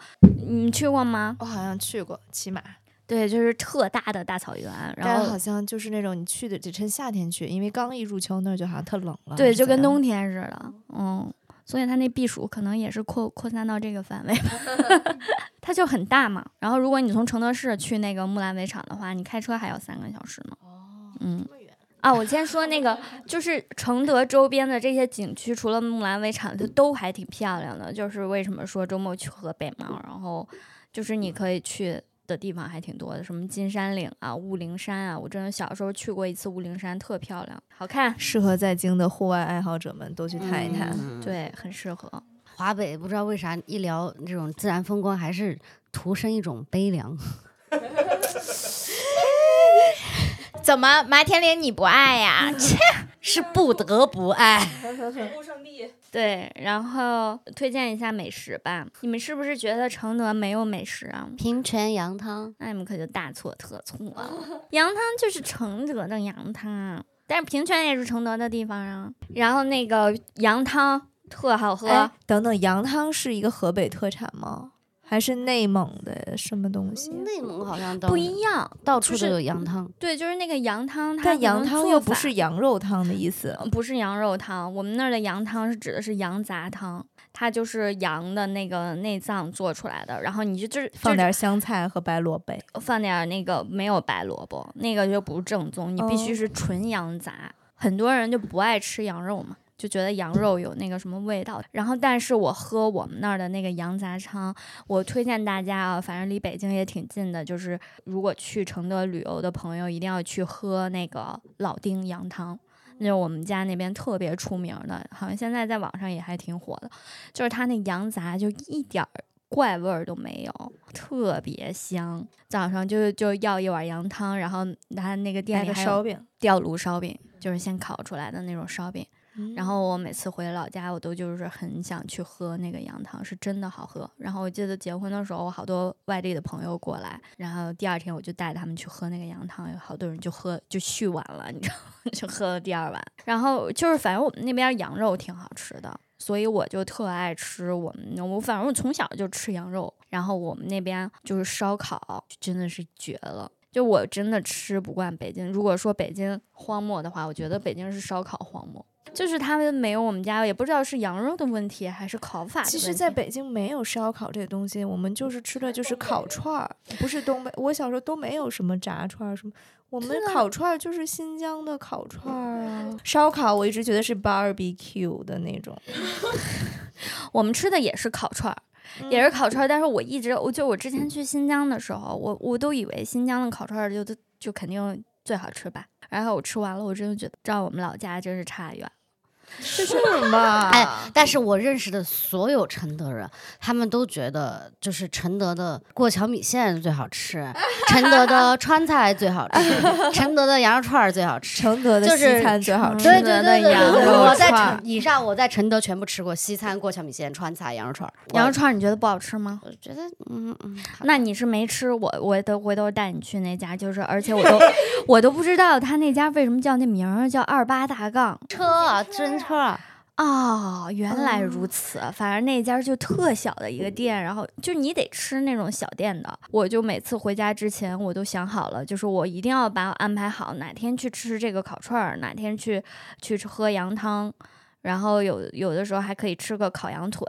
Speaker 6: 你去过吗？
Speaker 3: 我好像去过骑马，
Speaker 6: 对，就是特大的大草原，然后
Speaker 3: 好像就是那种你去的得趁夏天去，因为刚一入秋那儿就好像特冷了。
Speaker 6: 对，就跟冬天似的，嗯，所以它那避暑可能也是扩扩散到这个范围吧，它就很大嘛。然后如果你从承德市去那个木兰围场的话，你开车还要三个小时呢。
Speaker 3: 哦，
Speaker 6: 嗯，啊，我先说那个，就是承德周边的这些景区，除了木兰围场，它都还挺漂亮的。就是为什么说周末去河北嘛，然后就是你可以去的地方还挺多的，什么金山岭啊、雾灵山啊，我真的小时候去过一次雾灵山，特漂亮，好看，
Speaker 3: 适合在京的户外爱好者们都去探一探。
Speaker 2: 嗯，
Speaker 6: 对，很适合。
Speaker 2: 华北不知道为啥一聊这种自然风光，还是徒生一种悲凉。
Speaker 7: 怎么马天林你不爱呀？切，
Speaker 2: 是不得不爱。
Speaker 6: 对，然后推荐一下美食吧。你们是不是觉得承德没有美食啊？
Speaker 2: 平泉羊汤，
Speaker 6: 那你们可就大错特错了。羊汤就是承德的羊汤，但是平泉也是承德的地方啊。然后那个羊汤特好喝。
Speaker 3: 哎，等等，羊汤是一个河北特产吗？还是内蒙的什么东西？
Speaker 2: 内蒙好像都
Speaker 6: 不一样，
Speaker 2: 到处都有羊汤。
Speaker 6: 对，就是那个羊汤，它
Speaker 3: 但羊汤又不是羊肉汤的意思。
Speaker 6: 呃不是羊肉汤，我们那儿的羊汤是指的是羊杂汤，它就是羊的那个内脏做出来的，然后你就就是
Speaker 3: 放点香菜和白萝卜。
Speaker 6: 放点儿那个没有白萝卜，那个就不正宗，你必须
Speaker 3: 哦
Speaker 6: 是纯羊杂。很多人就不爱吃羊肉嘛，就觉得羊肉有那个什么味道。然后，但是我喝我们那儿的那个羊杂汤，我推荐大家啊，反正离北京也挺近的，就是如果去承德旅游的朋友，一定要去喝那个老丁羊汤。那是我们家那边特别出名的，好像现在在网上也还挺火的。就是它那羊杂就一点儿怪味儿都没有，特别香。早上就就要一碗羊汤，然后它那个店
Speaker 3: 来
Speaker 6: 里还有
Speaker 3: 烧饼，
Speaker 6: 吊炉烧饼，就是先烤出来的那种烧饼。
Speaker 3: 嗯
Speaker 6: 然后我每次回老家，我都就是很想去喝那个羊汤，是真的好喝。然后我记得结婚的时候，我好多外地的朋友过来，然后第二天我就带他们去喝那个羊汤，有好多人就喝就续碗了，你知道吗？就喝了第二碗。然后就是反正我们那边羊肉挺好吃的，所以我就特爱吃我们我反正我从小就吃羊肉，然后我们那边就是烧烤，真的是绝了。就我真的吃不惯北京。如果说北京荒漠的话，我觉得北京是烧烤荒漠，就是他们没有我们家，也不知道是羊肉的问题还是烤法的问题。
Speaker 3: 其实，在北京没有烧烤这个东西，我们就是吃的就是烤串儿，不是东北。我小时候都没有什么炸串儿什么，我们烤串儿就是新疆的烤串儿啊。烧烤我一直觉得是 barbecue 的那种，
Speaker 6: 我们吃的也是烤串儿。也是烤串儿，但是我一直，我就我之前去新疆的时候，我我都以为新疆的烤串儿就就就肯定最好吃吧，然后我吃完了，我真的觉得照我们老家真是差远了。
Speaker 3: 是吗？
Speaker 2: 哎，但是我认识的所有承德人，他们都觉得就是承德的过桥米线最好吃，承德的川菜最好吃，承德的羊肉串儿最好吃。
Speaker 3: 承德的
Speaker 2: 就是
Speaker 3: 西餐最好吃。
Speaker 2: 对对对对
Speaker 6: 肉
Speaker 2: 我在
Speaker 6: 串
Speaker 2: 以上我在承德全部吃过西餐、过桥米线、川菜、羊肉串儿。
Speaker 6: 羊肉串儿你觉得不好吃吗？
Speaker 2: 我觉得嗯嗯，
Speaker 6: 那你是没吃，我我都回头带你去那家，就是而且我都 我都不知道他那家为什么叫那名儿叫二八大杠
Speaker 2: 车啊，真车啊，
Speaker 6: 哦，原来如此。反正那家就特小的一个店，然后就你得吃那种小店的。我就每次回家之前，我都想好了，就是我一定要把我安排好哪天去吃这个烤串儿，哪天去去吃喝羊汤，然后有有的时候还可以吃个烤羊腿，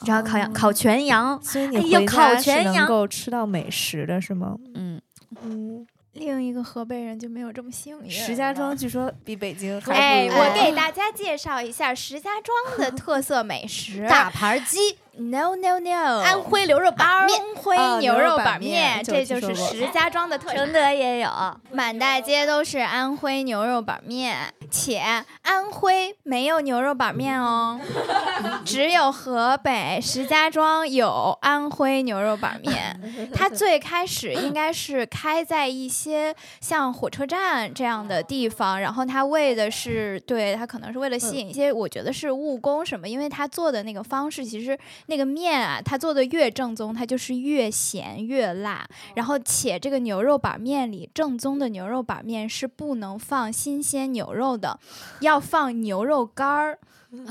Speaker 6: 你知道烤羊、烤全羊，
Speaker 3: 所以你回
Speaker 6: 烤
Speaker 3: 家是能
Speaker 6: 全羊
Speaker 3: 够吃到美食的是吗？
Speaker 6: 嗯。
Speaker 3: 嗯，
Speaker 7: 另一个河北人就没有这么幸运。
Speaker 3: 石家庄 据说比北京还
Speaker 7: 哎，我给大家介绍一下石家庄的特色美食。
Speaker 2: 大盘鸡、
Speaker 7: No No No，
Speaker 2: 安徽牛肉板面。
Speaker 7: 安徽
Speaker 3: 啊
Speaker 7: 牛肉
Speaker 3: 板
Speaker 7: 板面，这
Speaker 3: 就
Speaker 7: 是石家庄的特产。
Speaker 6: 承德也有，
Speaker 7: 满大街都是安徽牛肉板面，且安徽没有牛肉板面哦，只有河北石家庄有安徽牛肉板面。它最开始应该是开在一些像火车站这样的地方，然后它为的是对它可能是为了吸引一些，我觉得是务工什么，因为它做的那个方式其实那个面啊，它做的越正宗，它就是越咸越辣。然后且这个牛肉板面里，正宗的牛肉板面是不能放新鲜牛肉的，要放牛肉干儿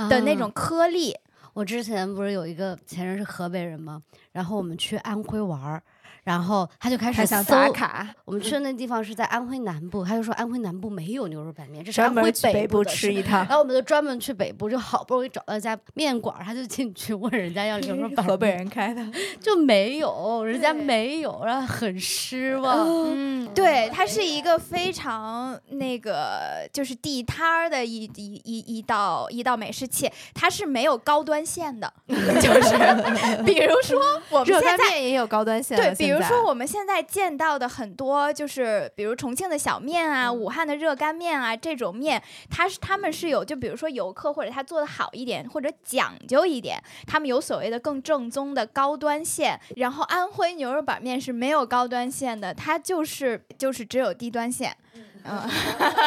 Speaker 7: 的那种
Speaker 2: 啊
Speaker 7: 颗粒。
Speaker 2: 我之前不是有一个前任是河北人吗？然后我们去安徽玩儿，然后他就开始
Speaker 3: 想打卡，
Speaker 2: 我们去的那地方是在安徽南部，他就说安徽南部没有牛肉板面，这是安徽
Speaker 3: 北部吃一趟
Speaker 2: 然。后我们就专门去北部，就好不容易找到一家面馆，他就进去问人家要牛肉板面，
Speaker 3: 河北人开的，
Speaker 2: 就没有，人家没有，然后很失望。
Speaker 7: 嗯，对，它是一个非常那个就是地摊儿的一一一一道一道美食，且它是没有高端线的，就是 比如说我们
Speaker 3: 热干
Speaker 7: 现在。
Speaker 3: 面也有高端线了。
Speaker 7: 对，比如说我们现在见到的很多，就是比如重庆的小面啊、武汉的热干面啊这种面，它是他们是有，就比如说游客或者他做的好一点，或者讲究一点，他们有所谓的更正宗的高端线。然后安徽牛肉板面是没有高端线的，它就是就是只有低端线。嗯，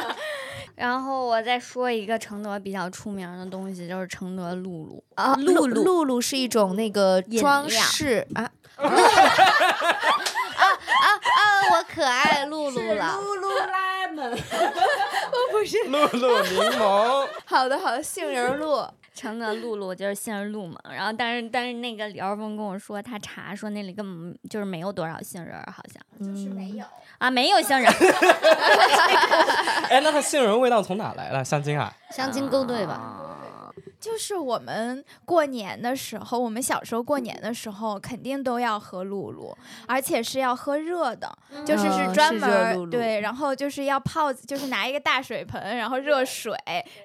Speaker 6: 然后我再说一个承德比较出名的东西，就是承德露露。
Speaker 3: 啊，露露露露是一种那个装饰啊，
Speaker 2: 啊啊啊，我可爱露露了。
Speaker 5: 露露 lemon，
Speaker 4: 露露柠檬，
Speaker 3: 好的好的，杏仁露。
Speaker 6: 承德露露就是杏仁露嘛，然后但是但是那个李二峰跟我说，他查说那里根本就是没有多少杏仁儿，好像
Speaker 7: 就是没有。
Speaker 6: 啊没有杏仁儿，
Speaker 4: 哎，那它杏仁味道从哪来的？香精啊？
Speaker 2: 香精勾兑吧。
Speaker 7: 就是我们过年的时候，我们小时候过年的时候，肯定都要喝露露，而且是要喝热的，就是
Speaker 3: 嗯
Speaker 7: 是专门
Speaker 3: 是露露
Speaker 7: 儿对，然后就是要泡，就是拿一个大水盆，然后热水，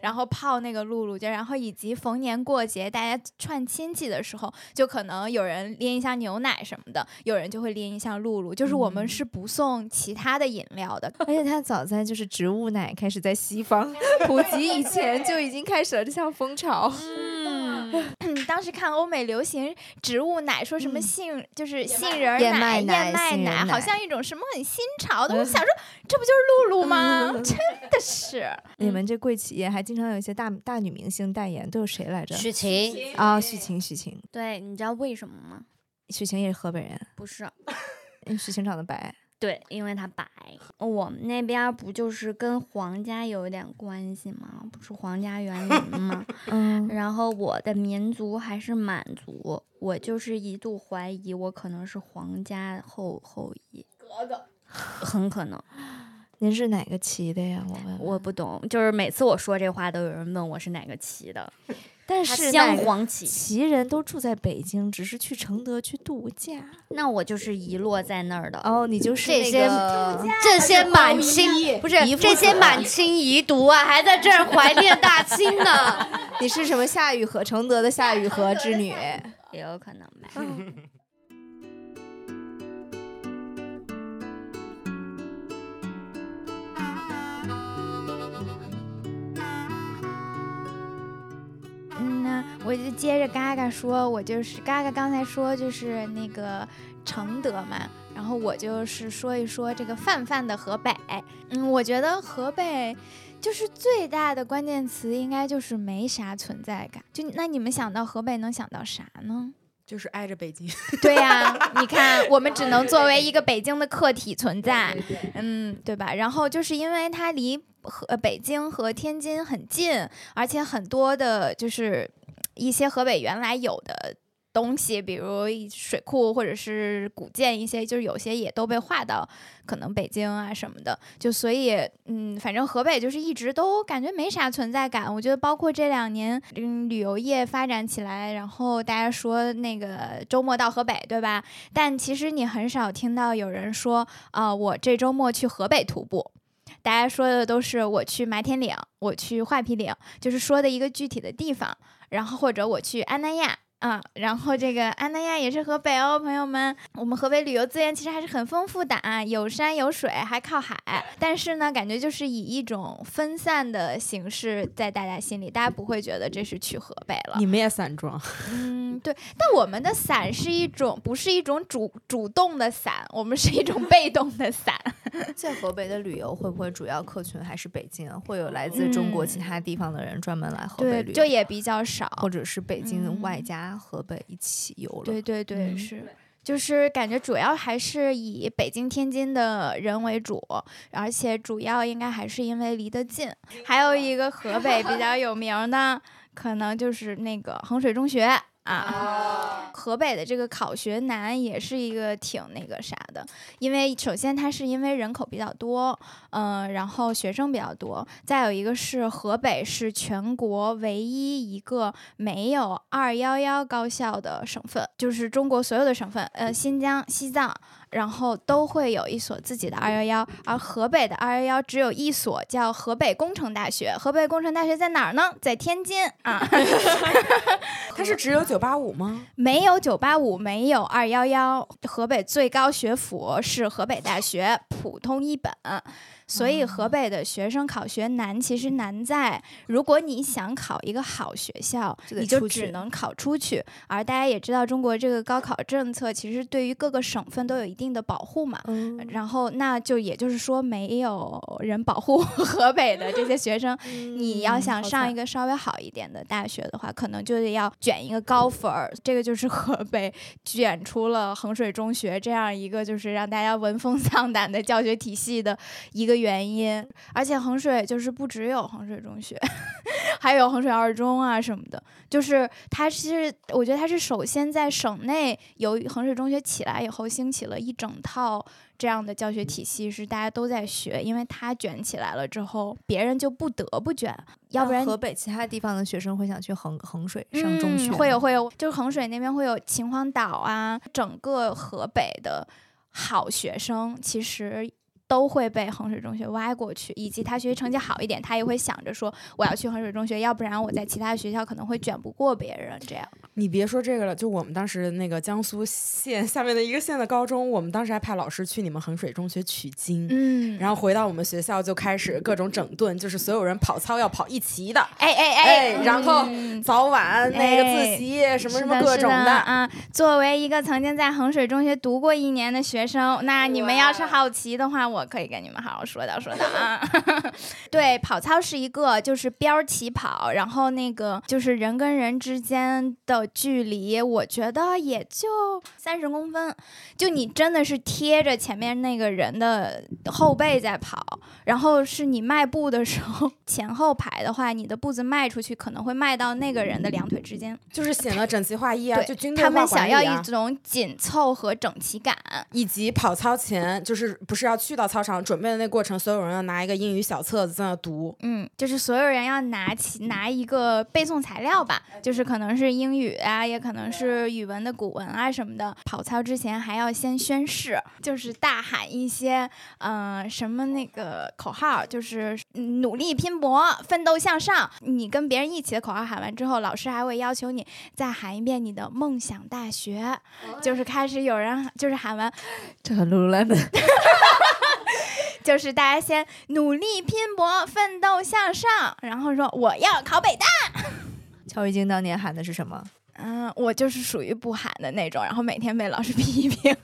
Speaker 7: 然后泡那个露露就然后以及逢年过节大家串亲戚的时候，就可能有人拎一箱牛奶什么的，有人就会拎一箱露露，就是我们是不送其他的饮料的，
Speaker 3: 而且它早在就是植物奶开始在西方 普及以前就已经开始了这项风潮。
Speaker 6: 嗯，
Speaker 7: 当时看欧美流行植物奶，说什么杏、就是杏仁奶、
Speaker 3: 麦奶
Speaker 7: 燕麦
Speaker 3: 奶
Speaker 7: 好像一种什么很新潮的。我想说，这不就是露露吗？真的是，
Speaker 3: 你们这贵企业还经常有一些大大女明星代言，都有谁来着？
Speaker 2: 许晴，
Speaker 3: 啊，许晴，许晴，
Speaker 6: 对，你知道为什么吗？
Speaker 3: 许晴也是河北人，
Speaker 6: 不是，
Speaker 3: 许晴长得白。
Speaker 6: 对，因为他白。我们那边儿不就是跟皇家有一点关系吗？不是皇家园林 吗？
Speaker 3: 嗯，
Speaker 6: 然后我的民族还是满族，我就是一度怀疑我可能是皇家后后裔，
Speaker 7: 格格。
Speaker 6: 很可能。
Speaker 3: 您是哪个旗的呀？我问问。
Speaker 6: 我不懂，就是每次我说这话都有人问我是哪个旗的，
Speaker 3: 但是镶
Speaker 6: 黄旗。
Speaker 3: 旗人都住在北京，只是去承德去度假。
Speaker 6: 那我就是遗落在那儿的。
Speaker 3: 哦，你就是那
Speaker 2: 这些
Speaker 3: 个
Speaker 2: 这些满清不是这些满 清遗毒啊，还在这儿怀念大清呢。
Speaker 3: 你是什么夏雨荷承德的夏雨荷之女？
Speaker 6: 也有可能吧。
Speaker 7: 我就接着嘎嘎说，我就是嘎嘎刚才说就是那个承德嘛，然后我就是说一说这个泛泛的河北。嗯，我觉得河北就是最大的关键词应该就是没啥存在感。就那你们想到河北能想到啥呢？
Speaker 5: 就是挨着北京。
Speaker 7: 对呀、你看，我们只能作为一个北京的客体存在，嗯，对吧？然后就是因为它离和呃北京和天津很近，而且很多的就是一些河北原来有的东西，比如水库或者是古建一些，就是有些也都被划到可能北京啊什么的，就所以嗯，反正河北就是一直都感觉没啥存在感。我觉得包括这两年嗯旅游业发展起来，然后大家说那个周末到河北，对吧？但其实你很少听到有人说啊、我这周末去河北徒步。大家说的都是我去麻田岭，我去画皮岭，就是说的一个具体的地方，然后或者我去安那亚。啊，然后这个安那亚也是河北哦，朋友们，我们河北旅游资源其实还是很丰富的啊，有山有水，还靠海。但是呢，感觉就是以一种分散的形式在大家心里，大家不会觉得这是去河北了。
Speaker 5: 你们也散装，
Speaker 7: 嗯，对，但我们的散是一种不是一种主主动的散，我们是一种被动的伞。
Speaker 3: 在河北的旅游会不会主要客群还是北京啊？会有来自中国
Speaker 7: 嗯
Speaker 3: 其他地方的人专门来河北，旅游？
Speaker 7: 就也比较少。
Speaker 3: 或者是北京
Speaker 7: 嗯
Speaker 3: 外加河北一起游了。
Speaker 7: 对对对，
Speaker 3: 嗯
Speaker 7: 是。就是感觉主要还是以北京、天津的人为主，而且主要应该还是因为离得近。还有一个河北比较有名的，可能就是那个衡水中学啊。河北的这个考学难也是一个挺那个啥的，因为首先它是因为人口比较多，嗯、然后学生比较多，再有一个是河北是全国唯一一个没有二幺幺高校的省份，就是中国所有的省份，呃，新疆、西藏，然后都会有一所自己的二幺幺，而河北的二幺幺只有一所，叫河北工程大学。河北工程大学在哪儿呢？在天津啊，
Speaker 5: 它是只有九八五吗？
Speaker 7: 没有九八五，没有二幺幺。河北最高学府是河北大学普通一本。所以河北的学生考学难，其实难在如果你想考一个好学校，你就只能考出去。而大家也知道，中国这个高考政策其实对于各个省份都有一定的保护嘛。
Speaker 3: 嗯，
Speaker 7: 然后，那就也就是说，没有人保护 河北的这些学生。你要想上一
Speaker 3: 个，
Speaker 7: 个稍微好一点的大学的话，可能就得要卷一个高分儿。这个就是河北卷出了衡水中学这样一个就是让大家闻风丧胆的教学体系的一个原因。而且衡水就是不只有衡水中学，还有衡水二中啊什么的。就是它是，我觉得它是首先在省内由于衡水中学起来以后，兴起了一整套这样的教学体系，是大家都在学，因为它卷起来了之后，别人就不得不卷，要不然
Speaker 3: 河北其他地方的学生会想去衡衡水上中学、
Speaker 7: 嗯，会有会有，就是衡水那边会有秦皇岛啊，整个河北的好学生其实。都会被衡水中学挖过去，以及他学习成绩好一点，他也会想着说我要去衡水中学，要不然我在其他学校可能会卷不过别人。这样，
Speaker 5: 你别说这个了，就我们当时那个江苏县 下面的一个县的高中，我们当时还派老师去你们衡水中学取经，
Speaker 7: 嗯，
Speaker 5: 然后回到我们学校就开始各种整顿，就是所有人跑操要跑一齐的，
Speaker 7: 哎哎
Speaker 5: 哎，然后
Speaker 7: 嗯
Speaker 5: 早晚那个自习什么什么各种
Speaker 7: 是的啊。作为一个曾经在衡水中学读过一年的学生，那你们要是好奇的话，我可以跟你们好好说道说道啊。对，跑操是一个就是边儿起跑，然后那个就是人跟人之间的距离，我觉得也就三十公分，就你真的是贴着前面那个人的后背在跑，然后是你迈步的时候前后排的话，你的步子迈出去可能会迈到那个人的两腿之间。
Speaker 5: 就是显得整齐划一啊，就军队
Speaker 7: 他们想要一种紧凑和整齐感。
Speaker 5: 以及跑操前，就是不是要去到操场准备的那过程，所有人要拿一个英语小册子在那读。
Speaker 7: 嗯，就是所有人要拿起拿一个背诵材料吧，就是可能是英语啊，也可能是语文的古文啊什么的。跑操之前还要先宣誓，就是大喊一些嗯、呃、什么那个口号，就是嗯努力拼搏、奋斗向上。你跟别人一起的口号喊完之后，老师还会要求你再喊一遍你的梦想大学，就是开始有人就是喊完
Speaker 3: 这很 Lululemon。
Speaker 7: 就是大家先努力拼搏、奋斗向上，然后说我要考北大。
Speaker 3: 乔玉晶当年喊的是什么？
Speaker 7: 嗯，我就是属于不喊的那种，然后每天被老师 批评。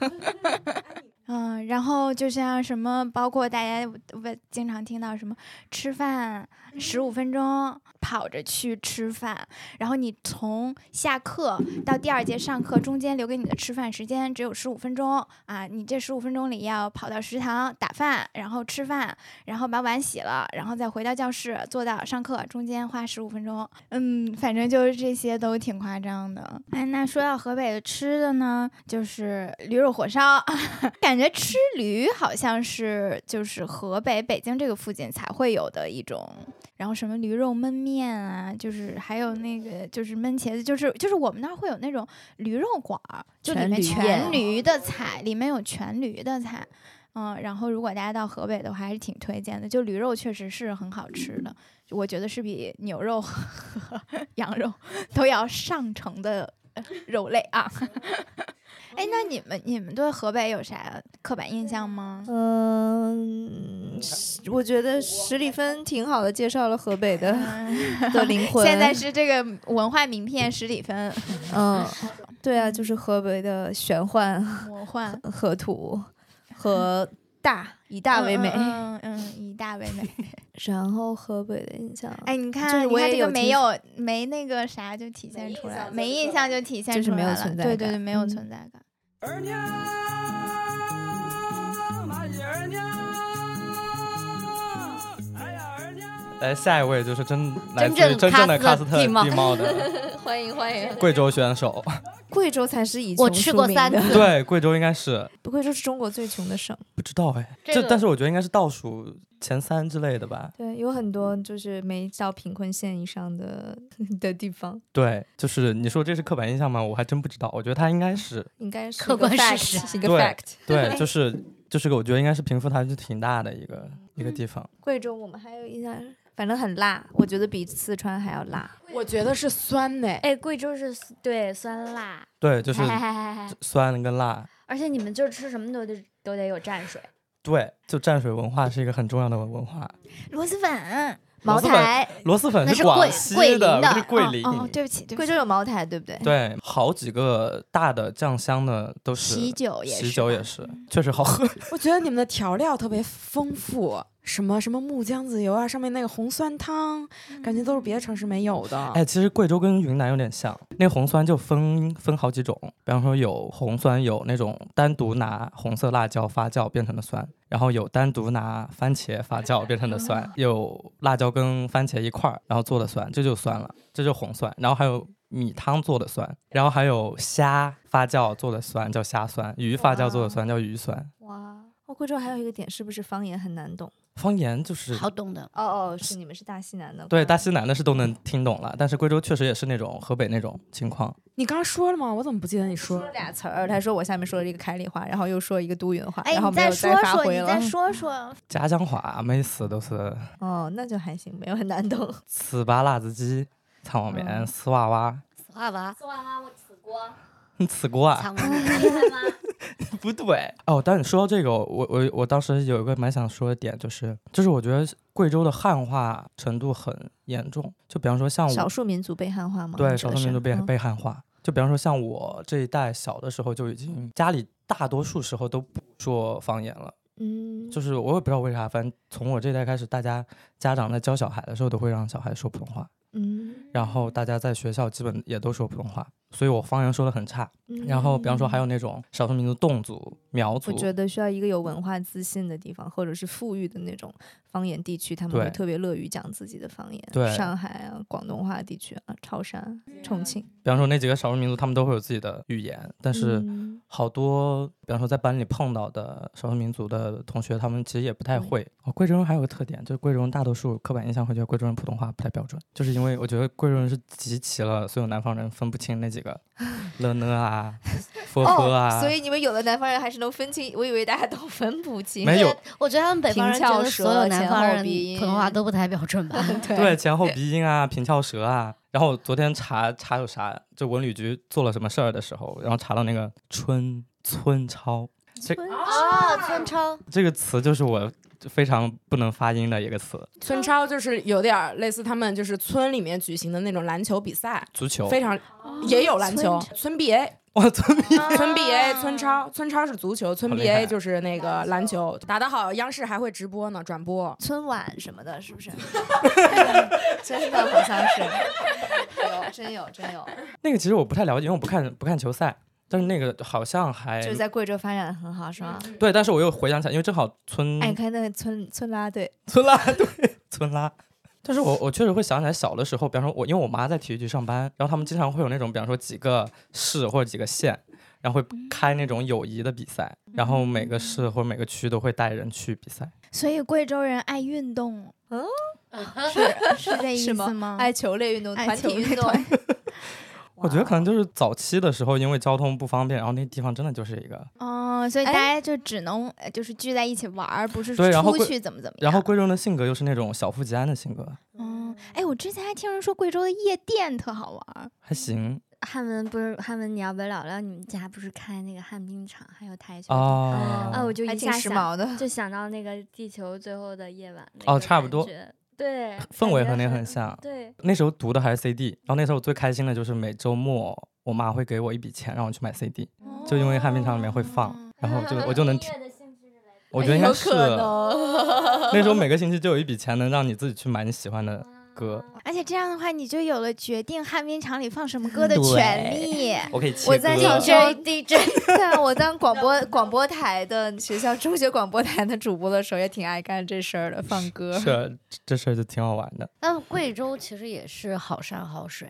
Speaker 7: 嗯，然后就像什么，包括大家我经常听到什么吃饭十五分钟跑着去吃饭，然后你从下课到第二节上课中间留给你的吃饭时间只有十五分钟啊，你这十五分钟里要跑到食堂打饭，然后吃饭，然后把碗洗了，然后再回到教室坐到上课，中间花十五分钟。嗯，反正就是这些都挺夸张的。哎，那说到河北的吃的呢，就是驴肉火烧，感觉吃驴好像是就是河北、北京这个附近才会有的一种。然后什么驴肉焖面啊，就是还有那个就是焖茄子，就是就是我们那儿会有那种驴肉馆儿，就里面
Speaker 3: 全驴
Speaker 7: 的菜，里面有全驴的菜。嗯，然后如果大家到河北的话，还是挺推荐的。就驴肉确实是很好吃的，我觉得是比牛肉和羊肉 都要上乘的呃肉类啊。哎，那你们你们对河北有啥刻板印象吗？
Speaker 3: 嗯，是我觉得十里芬挺好的介绍了河北的 的灵魂。
Speaker 7: 现在是这个文化名片十里芬，
Speaker 3: 嗯，对啊，就是河北的玄幻、
Speaker 7: 魔幻
Speaker 3: 河图和大，以大为美。
Speaker 7: 嗯嗯嗯，以大为美。
Speaker 3: 然后河北的印象，
Speaker 7: 哎，你看，
Speaker 3: 就是我
Speaker 7: 你看这个
Speaker 3: 也有
Speaker 7: 没有没那个啥就体现出来了，没印象就体现
Speaker 3: 就是没有
Speaker 7: 出来了
Speaker 3: 存在感
Speaker 7: 对对对，没有
Speaker 3: 嗯
Speaker 7: 存在感。
Speaker 8: 二
Speaker 4: 来，下一位就是真来自
Speaker 3: 真正
Speaker 4: 于真正的
Speaker 3: 喀斯特地貌
Speaker 4: 地貌的
Speaker 3: 欢迎欢迎。
Speaker 4: 贵州选手。
Speaker 3: 贵州才是以
Speaker 2: 我去过三
Speaker 3: 出名的，
Speaker 4: 对，贵州应该是
Speaker 3: 贵州是中国最穷的省。
Speaker 4: 不知道哎，
Speaker 2: 这
Speaker 4: 但是我觉得应该是倒数前三之类的吧。
Speaker 3: 对，有很多就是没到贫困线以上的 的地方，
Speaker 4: 对，就是你说这是刻板印象吗？我还真不知道。我觉得他应该是
Speaker 3: 应该是
Speaker 2: 客观事实
Speaker 3: 是一个
Speaker 4: 对
Speaker 3: fact。
Speaker 4: 对，就是 就是个，我觉得应该是贫富差距挺大的一个一个地方。
Speaker 3: 贵州我们还有印象，反正很辣，我觉得比四川还要辣。
Speaker 5: 我觉得是酸的，
Speaker 6: 哎，贵州是对酸辣，
Speaker 4: 对，就是酸跟辣。
Speaker 6: 而且你们就吃什么都得都得有蘸水。
Speaker 4: 对，就蘸水文化是一个很重要的文化。
Speaker 7: 螺蛳粉，
Speaker 3: 茅台，
Speaker 4: 螺蛳粉
Speaker 2: 那是
Speaker 4: 广
Speaker 2: 桂
Speaker 4: 西
Speaker 2: 桂林
Speaker 4: 的，是桂林。
Speaker 7: 哦，对不起，对不起，
Speaker 3: 贵州有茅台，对不对？
Speaker 4: 对，好几个大的酱香的都是
Speaker 7: 喜酒也
Speaker 4: 喜
Speaker 7: 是喜
Speaker 4: 酒也是，确实好喝。
Speaker 5: 我觉得你们的调料特别丰富，什么什么木姜子油啊，上面那个红酸汤，感觉都是别的城市没有的。
Speaker 4: 哎，其实贵州跟云南有点像，那红酸就分分好几种，比方说有红酸，有那种单独拿红色辣椒发酵变成的酸，然后有单独拿番茄发酵变成的酸，有辣椒跟番茄一块儿然后做的酸，这就酸了，这就红酸。然后还有米汤做的酸，然后还有虾发酵做的酸叫虾酸，鱼发酵做的酸叫鱼酸。
Speaker 3: 哇，哦，贵州还有一个点是不是方言很难懂？
Speaker 4: 方言就是
Speaker 2: 好懂的。
Speaker 3: 哦哦，是你们是大西南的。
Speaker 4: 对大西南的是都能听懂了，但是贵州确实也是那种河北那种情况。
Speaker 5: 你刚刚说了吗？我怎么不记得你说
Speaker 3: 说？俩词儿，他说我下面说了一个开里话，然后又说一个都匀话，
Speaker 7: 哎，
Speaker 3: 然后
Speaker 7: 再
Speaker 3: 没有再
Speaker 7: 说说，
Speaker 3: 发挥了
Speaker 7: 你再。说说，
Speaker 4: 家乡话每次都是
Speaker 3: 哦，那就还行，没有很难懂。
Speaker 4: 糍粑辣子鸡、汤泡面、
Speaker 3: 嗯
Speaker 4: 丝娃娃。
Speaker 2: 丝娃娃，
Speaker 6: 丝娃娃我吃过，
Speaker 4: 你吃过啊？
Speaker 2: 苍蝇
Speaker 6: 厉害吗？
Speaker 4: 不对哦，但你说到这个，我我我当时有一个蛮想说的点，就是就是我觉得贵州的汉化程度很严重。就比方说像
Speaker 3: 少数民族被汉化吗？
Speaker 4: 对少数民族被
Speaker 3: 嗯
Speaker 4: 被汉化，就比方说像我这一代小的时候就已经家里大多数时候都不说方言了。
Speaker 3: 嗯，
Speaker 4: 就是我也不知道为啥，反正从我这一代开始，大家家长在教小孩的时候都会让小孩说普通话，
Speaker 3: 嗯，
Speaker 4: 然后大家在学校基本也都说普通话，所以我方言说的很差。然后比方说还有那种少数民族侗族、苗族
Speaker 3: 我，觉得需要一个有文化自信的地方，或者是富裕的那种方言地区，他们会特别乐于讲自己的方言。
Speaker 4: 对
Speaker 3: 上海啊、广东话地区啊、潮汕、重庆，
Speaker 4: 比方说那几个少数民族，他们都会有自己的语言，但是
Speaker 3: 嗯
Speaker 4: 好多，比方说在班里碰到的少数民族的同学，他们其实也不太会。哦，贵州人还有个特点，就是贵州人大多数刻板印象会觉得贵州人普通话不太标准，就是因为我觉得贵州人是集齐了所有南方人分不清那几个了呢 啊、佛佛啊，
Speaker 3: 哦，所以你们有的南方人还是能分清，我以为大家都分不清。
Speaker 4: 没有
Speaker 2: 我觉得他们北方人觉得所有南方人
Speaker 3: 鼻音
Speaker 2: 普通话都不太标准吧？
Speaker 4: 对前后鼻音啊、平翘舌啊。然后我昨天查查有啥，就文旅局做了什么事儿的时候，然后查到那个春村超，这
Speaker 2: 哦，村超，
Speaker 4: 这个词就是我非常不能发音的一个词，
Speaker 5: 村超就是有点儿类似他们就是村里面举行的那种篮球比赛，
Speaker 4: 足球。
Speaker 5: 非常也有篮球，村 BA。
Speaker 4: 哇，村 BA，
Speaker 5: 村 BA 村超，村超是足球，村 BA 就是那个篮球，打得好，央视还会直播呢，转播。
Speaker 3: 春晚什么的，是不是？真的好像是，有真有真有，
Speaker 4: 那个其实我不太了解，因为我不看不看球赛，但是那个好像还
Speaker 3: 就是在贵州发展的很好，是吗？
Speaker 4: 对，但是我又回想起来，因为正好村
Speaker 3: 哎，你看那个村村拉队，
Speaker 4: 村拉队村拉。但是我我确实会想起来小的时候，比方说我因为我妈在体育局上班，然后他们经常会有那种，比方说几个市或者几个县，然后会开那种友谊的比赛，然后每个市或者每个区都会带人去比赛。
Speaker 7: 所以贵州人爱运动，
Speaker 3: 嗯，
Speaker 7: 是是这 意思吗？
Speaker 3: 爱球类运动、
Speaker 7: 爱
Speaker 3: 团体运动。
Speaker 4: 我觉得可能就是早期的时候，因为交通不方便，然后那地方真的就是一个。
Speaker 7: 哦，所以大
Speaker 3: 哎
Speaker 7: 家就只能呃就是聚在一起玩儿，不是出去怎么怎么样。
Speaker 4: 然后贵州的性格又是那种小富即安的性格，
Speaker 7: 哦，哎，我之前还听人说贵州的夜店特好玩。
Speaker 4: 还行
Speaker 6: 汉文不是汉文，你要不要聊聊你们家不是开那个旱冰场，还有台球厅
Speaker 4: 啊。
Speaker 6: 啊，我就一下想
Speaker 3: 时髦的。
Speaker 6: 就想到那个地球最后的夜晚
Speaker 4: 哦差不多
Speaker 6: 对，
Speaker 4: 氛围和那
Speaker 6: 感觉
Speaker 4: 很像。
Speaker 6: 对，
Speaker 4: 那时候读的还是 CD，然后那时候我最开心的就是每周末我妈会给我一笔钱让我去买 CD，就因为旱冰场里面会放，然后就我就能听。我觉得应该是，那时候每个星期就有一笔钱能让你自己去买你喜欢的歌，
Speaker 7: 而且这样的话，你就有了决定旱冰场里放什么歌的权利。
Speaker 4: 我可以切
Speaker 3: 我在
Speaker 4: 歌
Speaker 3: 小。
Speaker 2: DJ
Speaker 3: 对啊，我当广播广播台的学校中学广播台的主播的时候，也挺爱干这事儿的，放歌。
Speaker 4: 是这事儿就挺好玩的。
Speaker 2: 那贵州其实也是好山好水，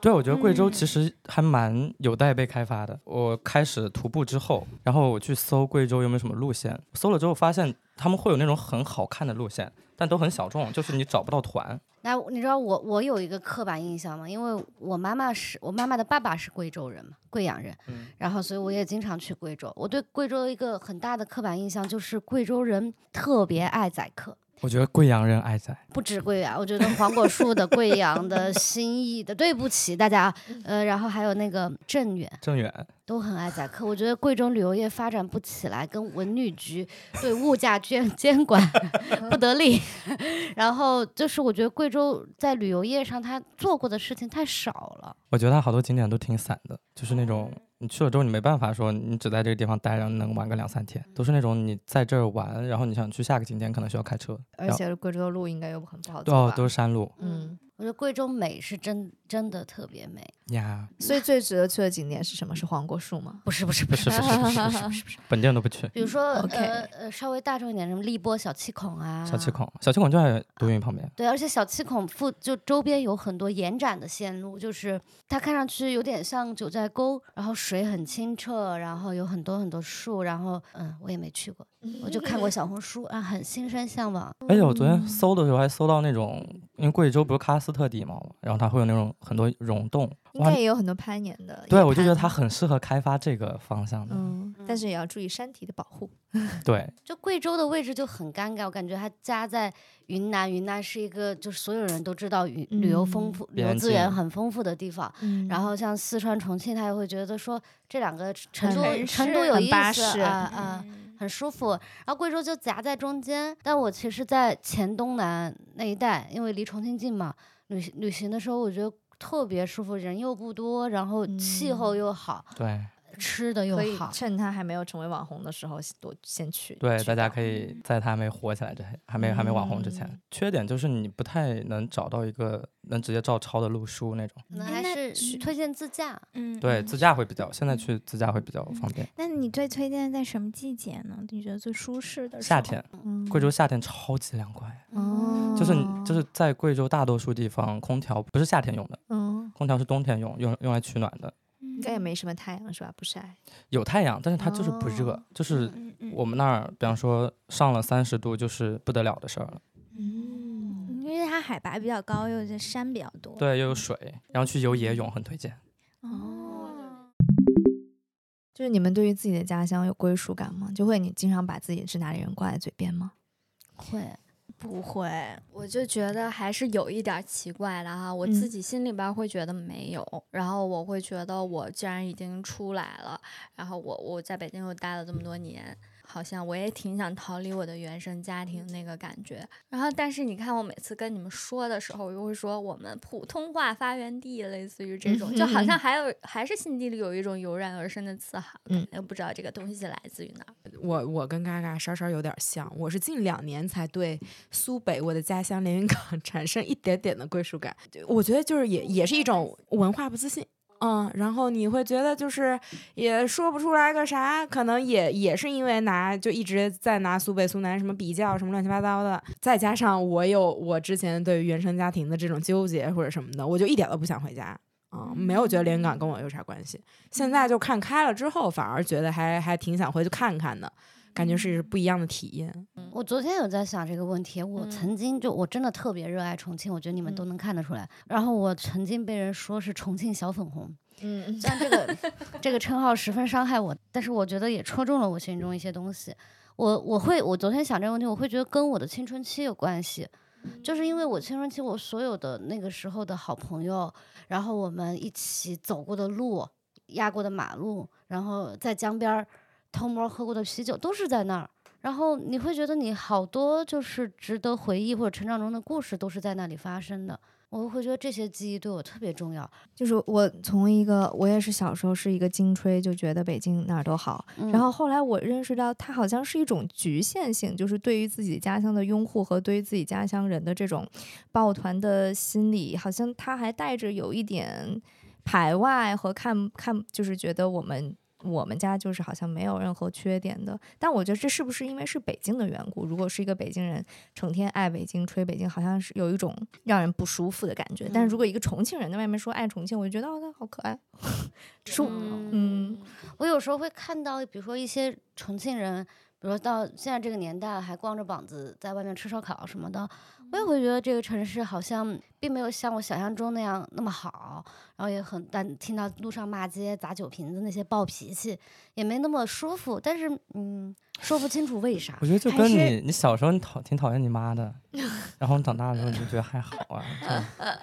Speaker 4: 对，我觉得贵州
Speaker 3: 嗯
Speaker 4: 其实还蛮有待被开发的。我开始徒步之后，然后我去搜贵州有没有什么路线，搜了之后发现他们会有那种很好看的路线，但都很小众，就是你找不到团。
Speaker 2: 那你知道我我有一个刻板印象吗？因为我妈妈是我妈妈的爸爸是贵州人嘛，贵阳人，
Speaker 4: 嗯
Speaker 2: 然后所以我也经常去贵州。我对贵州一个很大的刻板印象就是贵州人特别爱宰客，
Speaker 4: 我觉得贵阳人爱宰，
Speaker 2: 不止贵阳，我觉得黄果树的、贵阳的、新义的，对不起大家啊，呃，然后还有那个镇远
Speaker 4: 镇远
Speaker 2: 都很爱宰客。我觉得贵州旅游业发展不起来，跟文旅局 对物价监监管不得力。然后就是我觉得贵州在旅游业上他做过的事情太少了。
Speaker 4: 我觉得他好多景点都挺散的，就是那种你去了之后你没办法说你只在这个地方待着能玩个两三天，都是那种你在这儿玩，然后你想去下个景点可能需要开车，
Speaker 3: 而且贵州的路应该又很不好走
Speaker 4: 对哦都是山路。
Speaker 3: 嗯，
Speaker 2: 我觉得贵州美是真真的特别美
Speaker 4: 呀！
Speaker 3: 所以最值得去的景点是什么？是黄果树吗？
Speaker 2: 不是不是
Speaker 4: 不是不是不是不是不是不是本地人都不去。
Speaker 2: 比如说呃呃稍微大众一点什么荔波小七孔啊。
Speaker 4: 小七孔，小七孔就在都匀旁边。
Speaker 2: 对，而且小七孔附就周边有很多延展的线路，就是它看上去有点像九寨沟，然后水很清澈，然后有很多很多树，然后嗯我也没去过，我就看过小红书啊，很心生向往。
Speaker 4: 而且我昨天搜的时候还搜到那种，因为贵州不是喀斯特地貌嘛，然后它会有那种。很多溶洞，
Speaker 3: 应该也有很多攀岩的。
Speaker 4: 对我就觉得它很适合开发这个方向的。
Speaker 3: 嗯，但是也要注意山体的保护。
Speaker 4: 对，
Speaker 2: 就贵州的位置就很尴尬，我感觉它夹在云南，云南是一个就是所有人都知道旅旅游丰富、旅游资源很丰富的地方。
Speaker 3: 嗯
Speaker 2: 然后像四川、重庆，他也会觉得说这两个成都成都有意思啊啊。很舒服，然后贵州就夹在中间。但我其实，在黔东南那一带，因为离重庆近嘛，旅行旅行的时候，我觉得特别舒服，人又不多，然后气候又好，
Speaker 4: 对
Speaker 2: 吃的又
Speaker 3: 可以
Speaker 2: 好。
Speaker 3: 趁他还没有成为网红的时候多先去。
Speaker 4: 对，大家可以在他还没火起来之前，还没还没网红之前，
Speaker 3: 嗯
Speaker 4: 缺点就是你不太能找到一个能直接照抄的路书那种。
Speaker 2: 可能还是推荐自驾。
Speaker 7: 嗯，
Speaker 4: 对，
Speaker 7: 嗯
Speaker 4: 自驾会比较，现在去自驾会比较方便。
Speaker 7: 那你最推荐在什么季节呢？你觉得最舒适的时候
Speaker 4: 夏天，
Speaker 3: 嗯
Speaker 4: 贵州夏天超级凉快，
Speaker 3: 哦，
Speaker 4: 就是你就是在贵州大多数地方，空调不是夏天用的，
Speaker 3: 嗯，
Speaker 4: 空调是冬天用，用用来取暖的。
Speaker 3: 应该也没什么太阳是吧？不晒。
Speaker 4: 有太阳，但是它就是不热，
Speaker 3: 哦
Speaker 4: 就是我们那儿，比方说上了三十度，就是不得了的事儿了。
Speaker 3: 嗯，
Speaker 7: 因为它海拔比较高，又是山比较多。
Speaker 4: 对，又有水，然后去游野泳很推荐。
Speaker 7: 哦，
Speaker 3: 就是你们对于自己的家乡有归属感吗？就会你经常把自己是哪里人挂在嘴边吗？
Speaker 2: 会，
Speaker 7: 不会，
Speaker 6: 我就觉得还是有一点儿奇怪的哈，我
Speaker 3: 嗯。
Speaker 6: 自己心里边儿会觉得没有，然后我会觉得我既然已经出来了，然后我我在北京又待了这么多年，好像我也挺想逃离我的原生家庭那个感觉。然后，但是你看我每次跟你们说的时候，我又会说我们普通话发源地，类似于这种，就好像还有还是心底里有一种油然而生的自豪感，
Speaker 3: 嗯
Speaker 6: 又不知道这个东西来自于哪儿。
Speaker 5: 我我跟嘎嘎稍稍有点像，我是近两年才对苏北我的家乡连云港 产生一点点的归属感。我觉得就是也也是一种文化不自信。嗯，然后你会觉得就是也说不出来个啥，可能也也是因为拿就一直在拿苏北苏南什么比较什么乱七八糟的，再加上我有我之前对于原生家庭的这种纠结或者什么的，我就一点都不想回家。嗯，没有觉得连云港跟我有啥关系。现在就看开了之后，反而觉得还还挺想回去看看的，感觉是不一样的体验。
Speaker 2: 我昨天有在想这个问题，我
Speaker 6: 嗯
Speaker 2: 曾经就我真的特别热爱重庆，我觉得你们都
Speaker 6: 嗯
Speaker 2: 能看得出来。然后我曾经被人说是重庆小粉红，
Speaker 3: 嗯，
Speaker 2: 虽然这个 这个称号十分伤害我，但是我觉得也戳中了我心中一些东西。我我会我昨天想这个问题，我会觉得跟我的青春期有关系，就是因为我青春期我所有的那个时候的好朋友，然后我们一起走过的路、压过的马路，然后在江边儿偷摸喝过的啤酒，都是在那儿。然后你会觉得你好多就是值得回忆或者成长中的故事都是在那里发生的，我会觉得这些记忆对我特别重要。
Speaker 3: 就是我从一个我也是小时候是一个金吹，就觉得北京哪儿都好，
Speaker 2: 嗯
Speaker 3: 然后后来我认识到它好像是一种局限性，就是对于自己家乡的拥护和对于自己家乡人的这种抱团的心理，好像它还带着有一点排外和看看，就是觉得我们。我们家就是好像没有任何缺点的，但我觉得这是不是因为是北京的缘故？如果是一个北京人，成天爱北京、吹北京，好像是有一种让人不舒服的感觉。但是如果一个重庆人在外面说爱重庆，我就觉得哦，他好可爱。这是我嗯
Speaker 2: 我有时候会看到，比如说一些重庆人，比如说到现在这个年代还光着膀子在外面吃烧烤什么的，我也会觉得这个城市好像并没有像我想象中那样那么好，然后也很但听到路上骂街、砸酒瓶子那些暴脾气，也没那么舒服。但是嗯，说不清楚为啥
Speaker 4: 我。觉得就跟你你小时候你讨挺讨厌你妈的，然后你长大了之后你就觉得还好啊。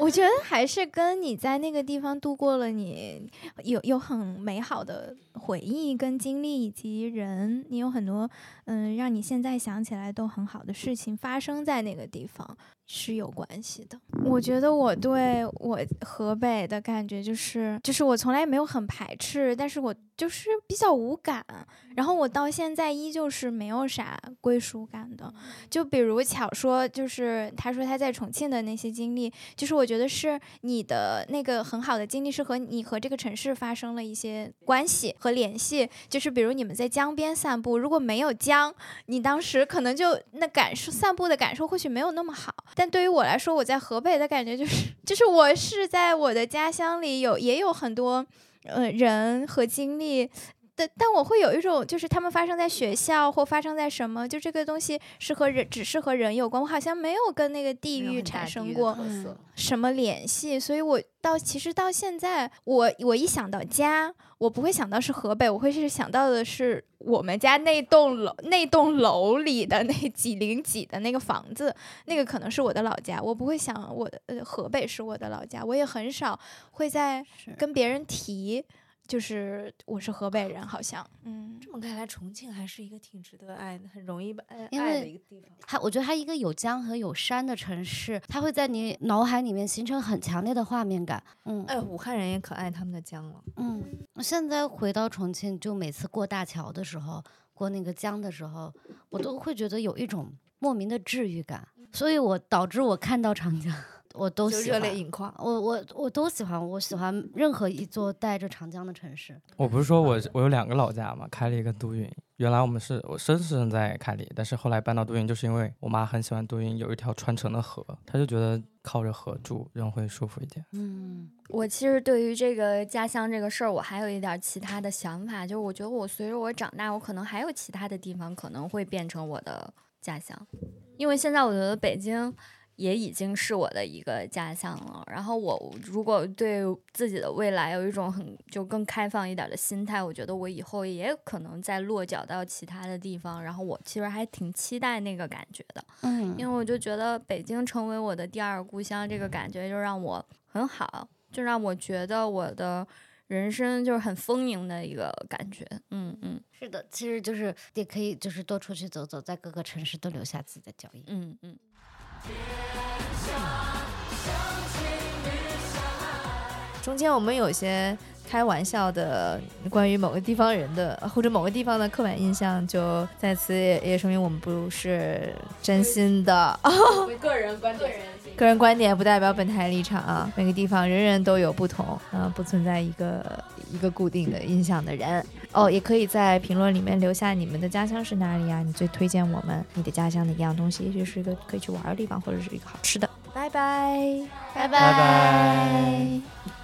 Speaker 7: 我觉得还是跟你在那个地方度过了你有有很美好的回忆跟经历，以及人，你有很多嗯，让你现在想起来都很好的事情发生在那个地方。是有关系的。我觉得我对我河北的感觉就是，就是我从来没有很排斥，但是我就是比较无感，然后我到现在依旧是没有啥归属感的。就比如巧说，就是他说他在重庆的那些经历，就是我觉得是你的那个很好的经历，是和你和这个城市发生了一些关系和联系。就是比如你们在江边散步，如果没有江，你当时可能就那感受散步的感受或许没有那么好。但对于我来说，我在河北的感觉就是，就是我是在我的家乡里有也有很多呃人和经历。但但我会有一种，就是他们发生在学校或发生在什么，就这个东西是和人，只是和人有关。我好像没有跟那个地域产生过
Speaker 2: 嗯
Speaker 7: 什么联系，所以我到其实到现在，我我一想到家，我不会想到是河北，我会是想到的是我们家那栋楼那栋楼里的那几零几的那个房子，那个可能是我的老家，我不会想我的呃河北是我的老家，我也很少会在跟别人提。就是我是河北人，好像，嗯，
Speaker 3: 这么看来，重庆还是一个挺值得爱的，很容易把爱爱的一个地方。
Speaker 2: 它，我觉得它一个有江和有山的城市，它会在你脑海里面形成很强烈的画面感。嗯
Speaker 3: 哎，武汉人也可爱他们的江了。
Speaker 2: 嗯，我现在回到重庆，就每次过大桥的时候，过那个江的时候，我都会觉得有一种莫名的治愈感，所以我导致我看到长江，我都喜欢
Speaker 3: 热泪。盈眶。
Speaker 2: 我我我都喜欢，我喜欢任何一座带着长江的城市。
Speaker 4: 我不是说我我有两个老家嘛，开了一个都匀。原来我们是我生是生在开里，但是后来搬到都匀，就是因为我妈很喜欢都匀有一条穿城的河，她就觉得靠着河住人会舒服一点。
Speaker 2: 嗯，
Speaker 6: 我其实对于这个家乡这个事儿，我还有一点儿其他的想法，就是我觉得我随着我长大，我可能还有其他的地方可能会变成我的家乡，因为现在我觉得北京也已经是我的一个家乡了。然后我如果对自己的未来有一种很就更开放一点的心态，我觉得我以后也可能再落脚到其他的地方。然后我其实还挺期待那个感觉的。
Speaker 2: 嗯
Speaker 6: 因为我就觉得北京成为我的第二故乡，这个感觉就让我很好，就让我觉得我的人生就是很丰盈的一个感觉。嗯嗯
Speaker 2: 是的，其实就是也可以，就是多出去走走，在各个城市都留下自己的脚印。
Speaker 6: 嗯嗯。
Speaker 3: 中间我们有些开玩笑的关于某个地方人的或者某个地方的刻板印象，就在此也也说明我们不是真心的。
Speaker 5: 个人观点，
Speaker 3: 个人观点不代表本台立场啊，每个地方人人都有不同，啊，不存在一个一个固定的印象的人。哦，也可以在评论里面留下你们的家乡是哪里啊？你最推荐我们你的家乡的一样东西，也许是一个可以去玩的地方，或者是一个好吃的。拜拜拜，
Speaker 7: 拜
Speaker 4: 拜拜。